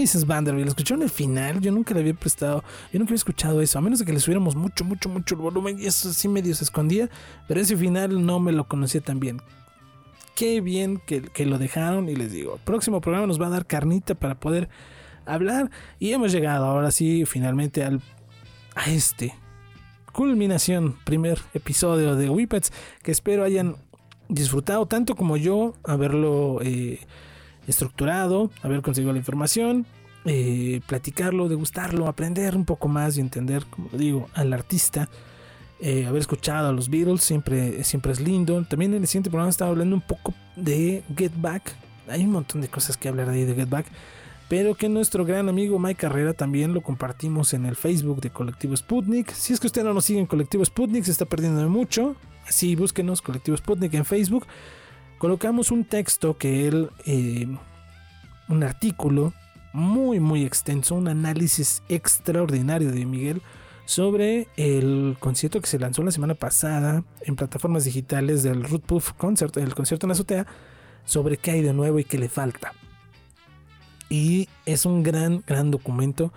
Mrs. Vanderbilt, escucharon el final, yo nunca le había prestado, yo nunca había escuchado eso, a menos de que le subiéramos mucho, mucho, mucho el volumen y eso sí medio se escondía, pero ese final no me lo conocía tan bien. Qué bien que, que lo dejaron y les digo, próximo programa nos va a dar carnita para poder hablar y hemos llegado ahora sí finalmente al, a este culminación, primer episodio de Whippets que espero hayan disfrutado tanto como yo haberlo eh, estructurado, haber conseguido la información, eh, platicarlo, degustarlo, aprender un poco más y entender, como digo, al artista. Eh, haber escuchado a los Beatles siempre, siempre es lindo. También en el siguiente programa estaba hablando un poco de Get Back. Hay un montón de cosas que hablar ahí de Get Back. Pero que nuestro gran amigo Mike Carrera también lo compartimos en el Facebook de Colectivo Sputnik. Si es que usted no nos sigue en Colectivo Sputnik, se está perdiendo de mucho. Así búsquenos Colectivo Sputnik en Facebook. Colocamos un texto que él, eh, un artículo muy, muy extenso, un análisis extraordinario de Miguel sobre el concierto que se lanzó la semana pasada en plataformas digitales del Root Concert, el concierto en azotea, sobre qué hay de nuevo y qué le falta. Y es un gran, gran documento.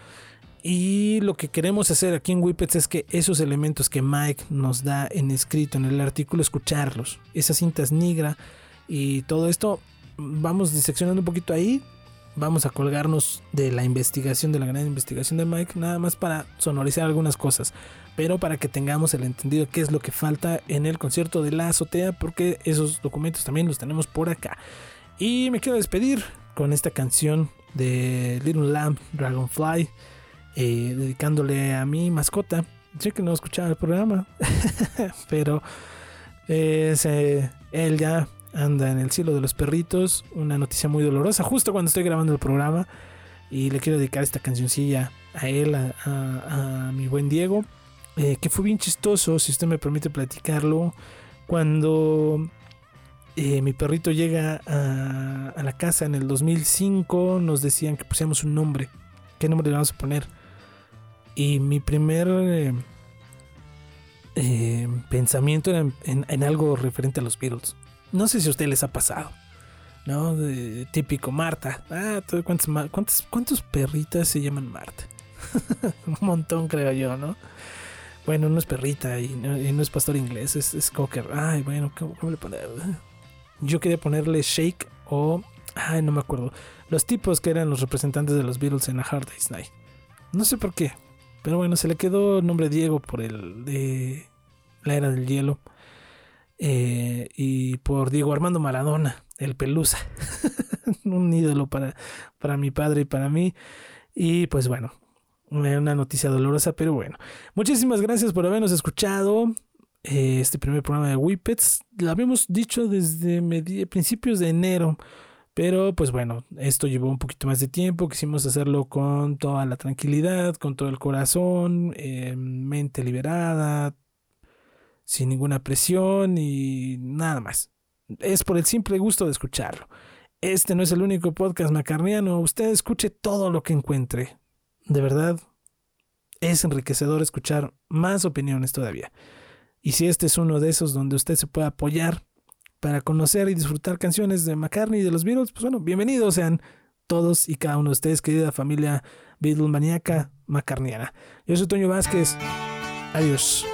Y lo que queremos hacer aquí en Whippets es que esos elementos que Mike nos da en escrito en el artículo, escucharlos. Esas cintas negra y todo esto, vamos diseccionando un poquito ahí. Vamos a colgarnos de la investigación, de la gran investigación de Mike, nada más para sonorizar algunas cosas. Pero para que tengamos el entendido qué es lo que falta en el concierto de la azotea, porque esos documentos también los tenemos por acá. Y me quiero despedir con esta canción de Little Lamb Dragonfly, eh, dedicándole a mi mascota. Sé que no escuchaba el programa, pero eh, él ya anda en el cielo de los perritos. Una noticia muy dolorosa, justo cuando estoy grabando el programa. Y le quiero dedicar esta cancioncilla a él, a, mi buen Diego, eh, que fue bien chistoso, si usted me permite platicarlo. Cuando eh, mi perrito llega a, la casa en el 2005, nos decían que pusiéramos un nombre. ¿Qué nombre le vamos a poner? Y mi primer eh, pensamiento era en algo referente a los Beatles. No sé si a ustedes les ha pasado. ¿No? Típico, Marta. Ah, ¿tú ¿cuántas, ma- cuántas, ¿cuántos perritas se llaman Marta? un montón, creo yo, ¿no? Bueno, no es perrita y no, y no es pastor inglés, es, es cocker. Ay, bueno, ¿cómo, cómo le poner? Yo quería ponerle Shake o. Ay, no me acuerdo. Los tipos que eran los representantes de los Beatles en A Hard Day's Night. No sé por qué. Pero bueno, se le quedó el nombre Diego por el de la era del hielo. Eh, y por Diego Armando Maradona, el Pelusa. Un ídolo para, para mi padre y para mí. Y pues bueno, una noticia dolorosa, pero bueno. Muchísimas gracias por habernos escuchado. eh, este primer programa de Whippets. Lo habíamos dicho desde principios de enero. Pero pues bueno, esto llevó un poquito más de tiempo. Quisimos hacerlo con toda la tranquilidad, con todo el corazón, eh, mente liberada, sin ninguna presión y nada más. Es por el simple gusto de escucharlo. Este no es el único podcast macarniano. Usted escuche todo lo que encuentre. De verdad, es enriquecedor escuchar más opiniones todavía. Y si este es uno de esos donde usted se puede apoyar para conocer y disfrutar canciones de McCartney y de los Beatles, pues bueno, bienvenidos sean todos y cada uno de ustedes, querida familia Beatle maníaca macarniana. Yo soy Toño Vázquez. Adiós.